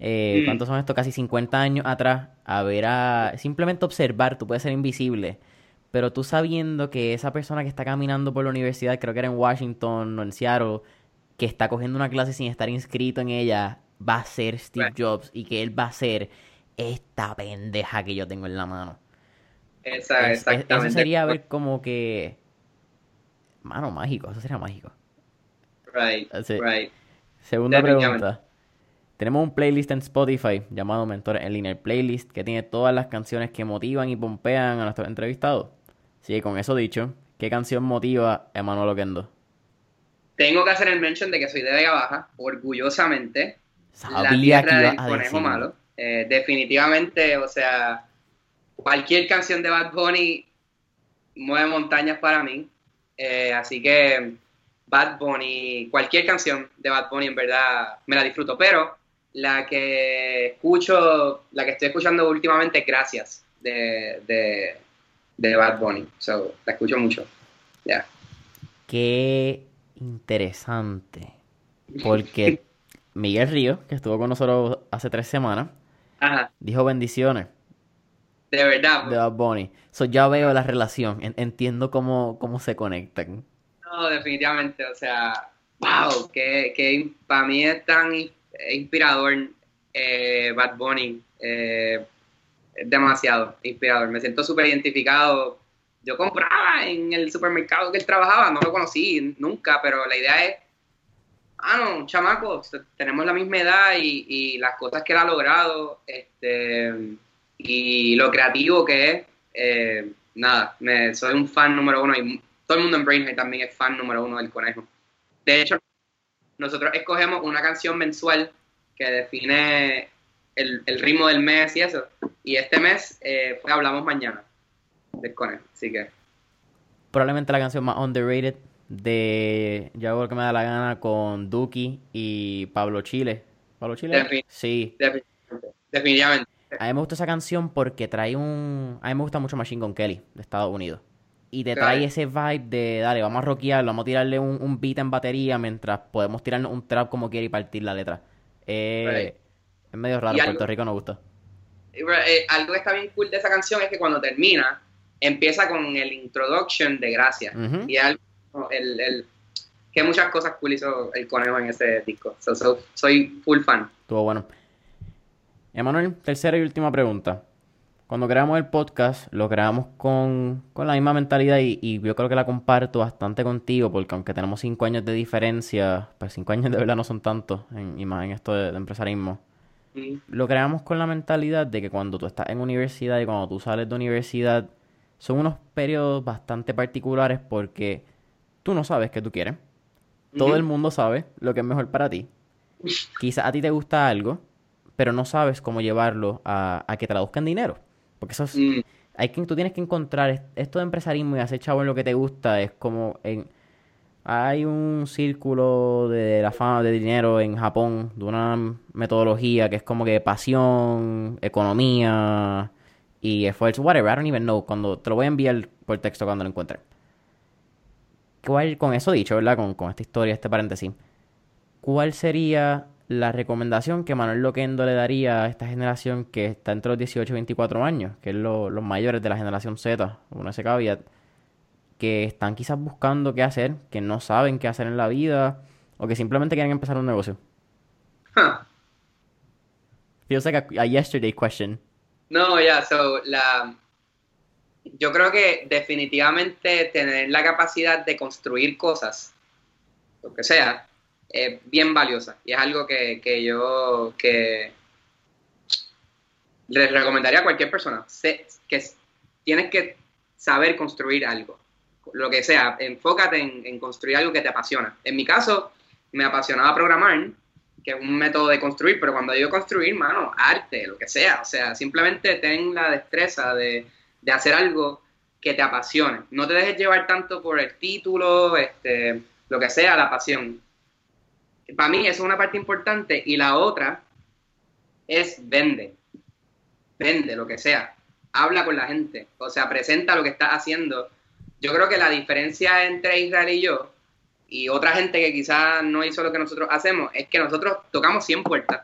eh, mm. ¿cuántos son estos? Casi 50 años atrás, a ver a... Simplemente observar, tú puedes ser invisible, pero tú sabiendo que esa persona que está caminando por la universidad, creo que era en Washington o en Seattle, que está cogiendo una clase sin estar inscrito en ella, va a ser Steve Jobs y que él va a ser esta pendeja que yo tengo en la mano. Esa, exactamente. Eso sería ver como que Mano, mágico, eso sería mágico. Right, right. Segunda pregunta. Tenemos un playlist en Spotify llamado Mentores en Línea, el playlist que tiene todas las canciones que motivan y pompean a nuestros entrevistados. Así que con eso dicho, ¿qué canción motiva a Emanuel Oquendo? Tengo que hacer el mention de que soy de Vega Baja, orgullosamente. Sabía la tierra del conejo malo. Eh, definitivamente, o sea, cualquier canción de Bad Bunny mueve montañas para mí. Eh, así que Bad Bunny, cualquier canción de Bad Bunny en verdad me la disfruto, pero la que escucho, la que estoy escuchando últimamente, Gracias, de, de, Bad Bunny. So, la escucho mucho. Ya. Qué interesante. Porque Miguel Río, que estuvo con nosotros hace tres semanas, dijo bendiciones. De verdad. De Bad Bunny. So, ya veo la relación, entiendo cómo, cómo se conectan. No, definitivamente, o sea, wow, que, que para mí es tan inspirador eh, Bad Bunny, eh, es demasiado inspirador, me siento súper identificado. Yo compraba en el supermercado que él trabajaba, no lo conocí nunca, pero la idea es, ah, no, chamaco, tenemos la misma edad y, las cosas que él ha logrado, este, y lo creativo que es, eh, nada, me, soy un fan número uno y todo el mundo en Brainhead también es fan número uno del conejo. De hecho, nosotros escogemos una canción mensual que define el, ritmo del mes y eso. Y este mes eh, fue Hablamos Mañana del conejo, así que... Probablemente la canción más underrated de Yo hago lo que me da la gana con Duki y Pablo Chile. ¿Pablo Chile? sí. definitivamente. A mí me gusta esa canción porque trae un... A mí me gusta mucho Machine Gun Kelly, de Estados Unidos. Y te trae ese vibe de, dale, vamos a rockearlo, vamos a tirarle un, beat en batería mientras podemos tirarnos un trap como quiere y partir la letra. Eh, es medio raro, Puerto Rico no gusta. Eh, algo que está bien cool de esa canción es que cuando termina, empieza con el introduction de Gracias. Y algo, el, el, que muchas cosas cool hizo el conejo en ese disco. soy full fan. Estuvo bueno. Emanuel, tercera y última pregunta. Cuando creamos el podcast, lo creamos con, la misma mentalidad y, yo creo que la comparto bastante contigo, porque aunque tenemos cinco años de diferencia, pues cinco años de verdad no son tantos, en, y más en esto de, empresarismo. Lo creamos con la mentalidad de que cuando tú estás en universidad y cuando tú sales de universidad, son unos periodos bastante particulares porque tú no sabes qué tú quieres. Todo el mundo sabe lo que es mejor para ti. Quizás a ti te gusta algo, pero no sabes cómo llevarlo a, a que traduzcan dinero. Porque eso es... Mm. Hay que, tú tienes que encontrar esto de empresarismo y hacer chavo en lo que te gusta. Es como en, hay un círculo de la fama de dinero en Japón, de una metodología que es como que pasión, economía y esfuerzo, whatever, I don't even know. Cuando te lo voy a enviar por texto cuando lo encuentre. ¿Cuál, con eso dicho, ¿verdad? Con, con esta historia, este paréntesis. ¿Cuál sería la recomendación que Manuel Loquendo le daría a esta generación que está entre los 18 y 24 años, que es los mayores de la generación Z, uno ese caveat, que están quizás buscando qué hacer, que no saben qué hacer en la vida, o que simplemente quieren empezar un negocio? Huh. Feels like a, yesterday question. No, ya, so, la, yo creo que definitivamente tener la capacidad de construir cosas, lo que sea, es bien valiosa. Y es algo que, que yo que les recomendaría a cualquier persona. que tienes que saber construir algo. Lo que sea, enfócate en, en construir algo que te apasiona. En mi caso, me apasionaba programar que es un método de construir, pero cuando digo construir, mano, arte, lo que sea, o sea, simplemente ten la destreza de, hacer algo que te apasione. No te dejes llevar tanto por el título, este, lo que sea, la pasión. Para mí eso es una parte importante y la otra es vende. Vende, lo que sea. Habla con la gente, o sea, presenta lo que estás haciendo. Yo creo que la diferencia entre Israel y yo y otra gente que quizás no hizo lo que nosotros hacemos, es que nosotros tocamos 100 puertas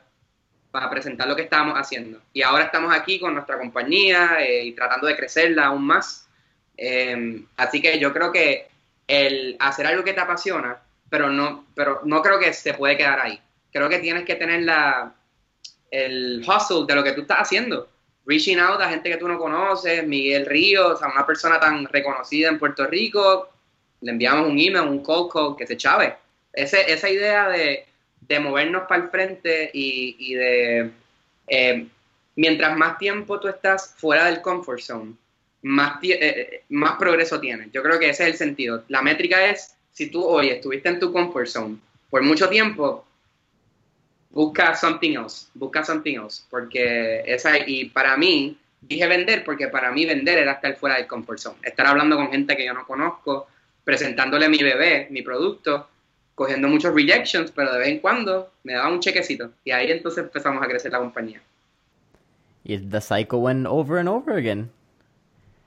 para presentar lo que estábamos haciendo. Y ahora estamos aquí con nuestra compañía eh, y tratando de crecerla aún más. Em, así que yo creo que el hacer algo que te apasiona, pero no, pero no creo que se puede quedar ahí. Creo que tienes que tener la, el hustle de lo que tú estás haciendo. Reaching out a gente que tú no conoces, Miguel Ríos, a una persona tan reconocida en Puerto Rico, le enviamos un email, un call call, que se chave. Ese, esa idea de, movernos para el frente y, de, eh, mientras más tiempo tú estás fuera del comfort zone, más, eh, eh, más progreso tienes. Yo creo que ese es el sentido. La métrica es, si tú hoy estuviste en tu comfort zone por mucho tiempo, busca something else, busca something else, porque esa, y para mí, dije vender porque para mí vender era estar fuera del comfort zone, estar hablando con gente que yo no conozco, presentándole a mi bebé mi producto, cogiendo muchos rejections, pero de vez en cuando me daba un chequecito. Y ahí entonces empezamos a crecer la compañía. Y the cycle went over and over again.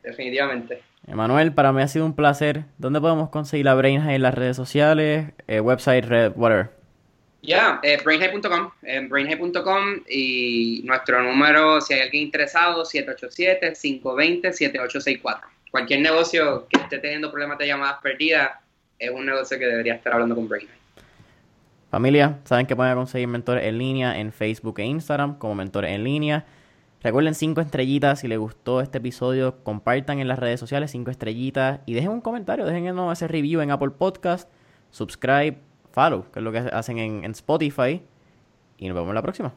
Definitivamente. Emanuel, para mí ha sido un placer. ¿Dónde podemos conseguir la Brainhigh en las redes sociales, eh, website, red, whatever? Ya, yeah, eh, brainhigh.com, eh, brainhigh.com y nuestro número, si hay alguien interesado, 787-520-7864 cualquier negocio que esté teniendo problemas de llamadas perdidas es un negocio que debería estar hablando con Brain. Familia, saben que pueden conseguir mentores en línea en Facebook e Instagram como mentores en línea. Recuerden cinco estrellitas si les gustó este episodio, compartan en las redes sociales cinco estrellitas y dejen un comentario, dejen ese review en Apple Podcast, subscribe, follow, que es lo que hacen en Spotify y nos vemos la próxima.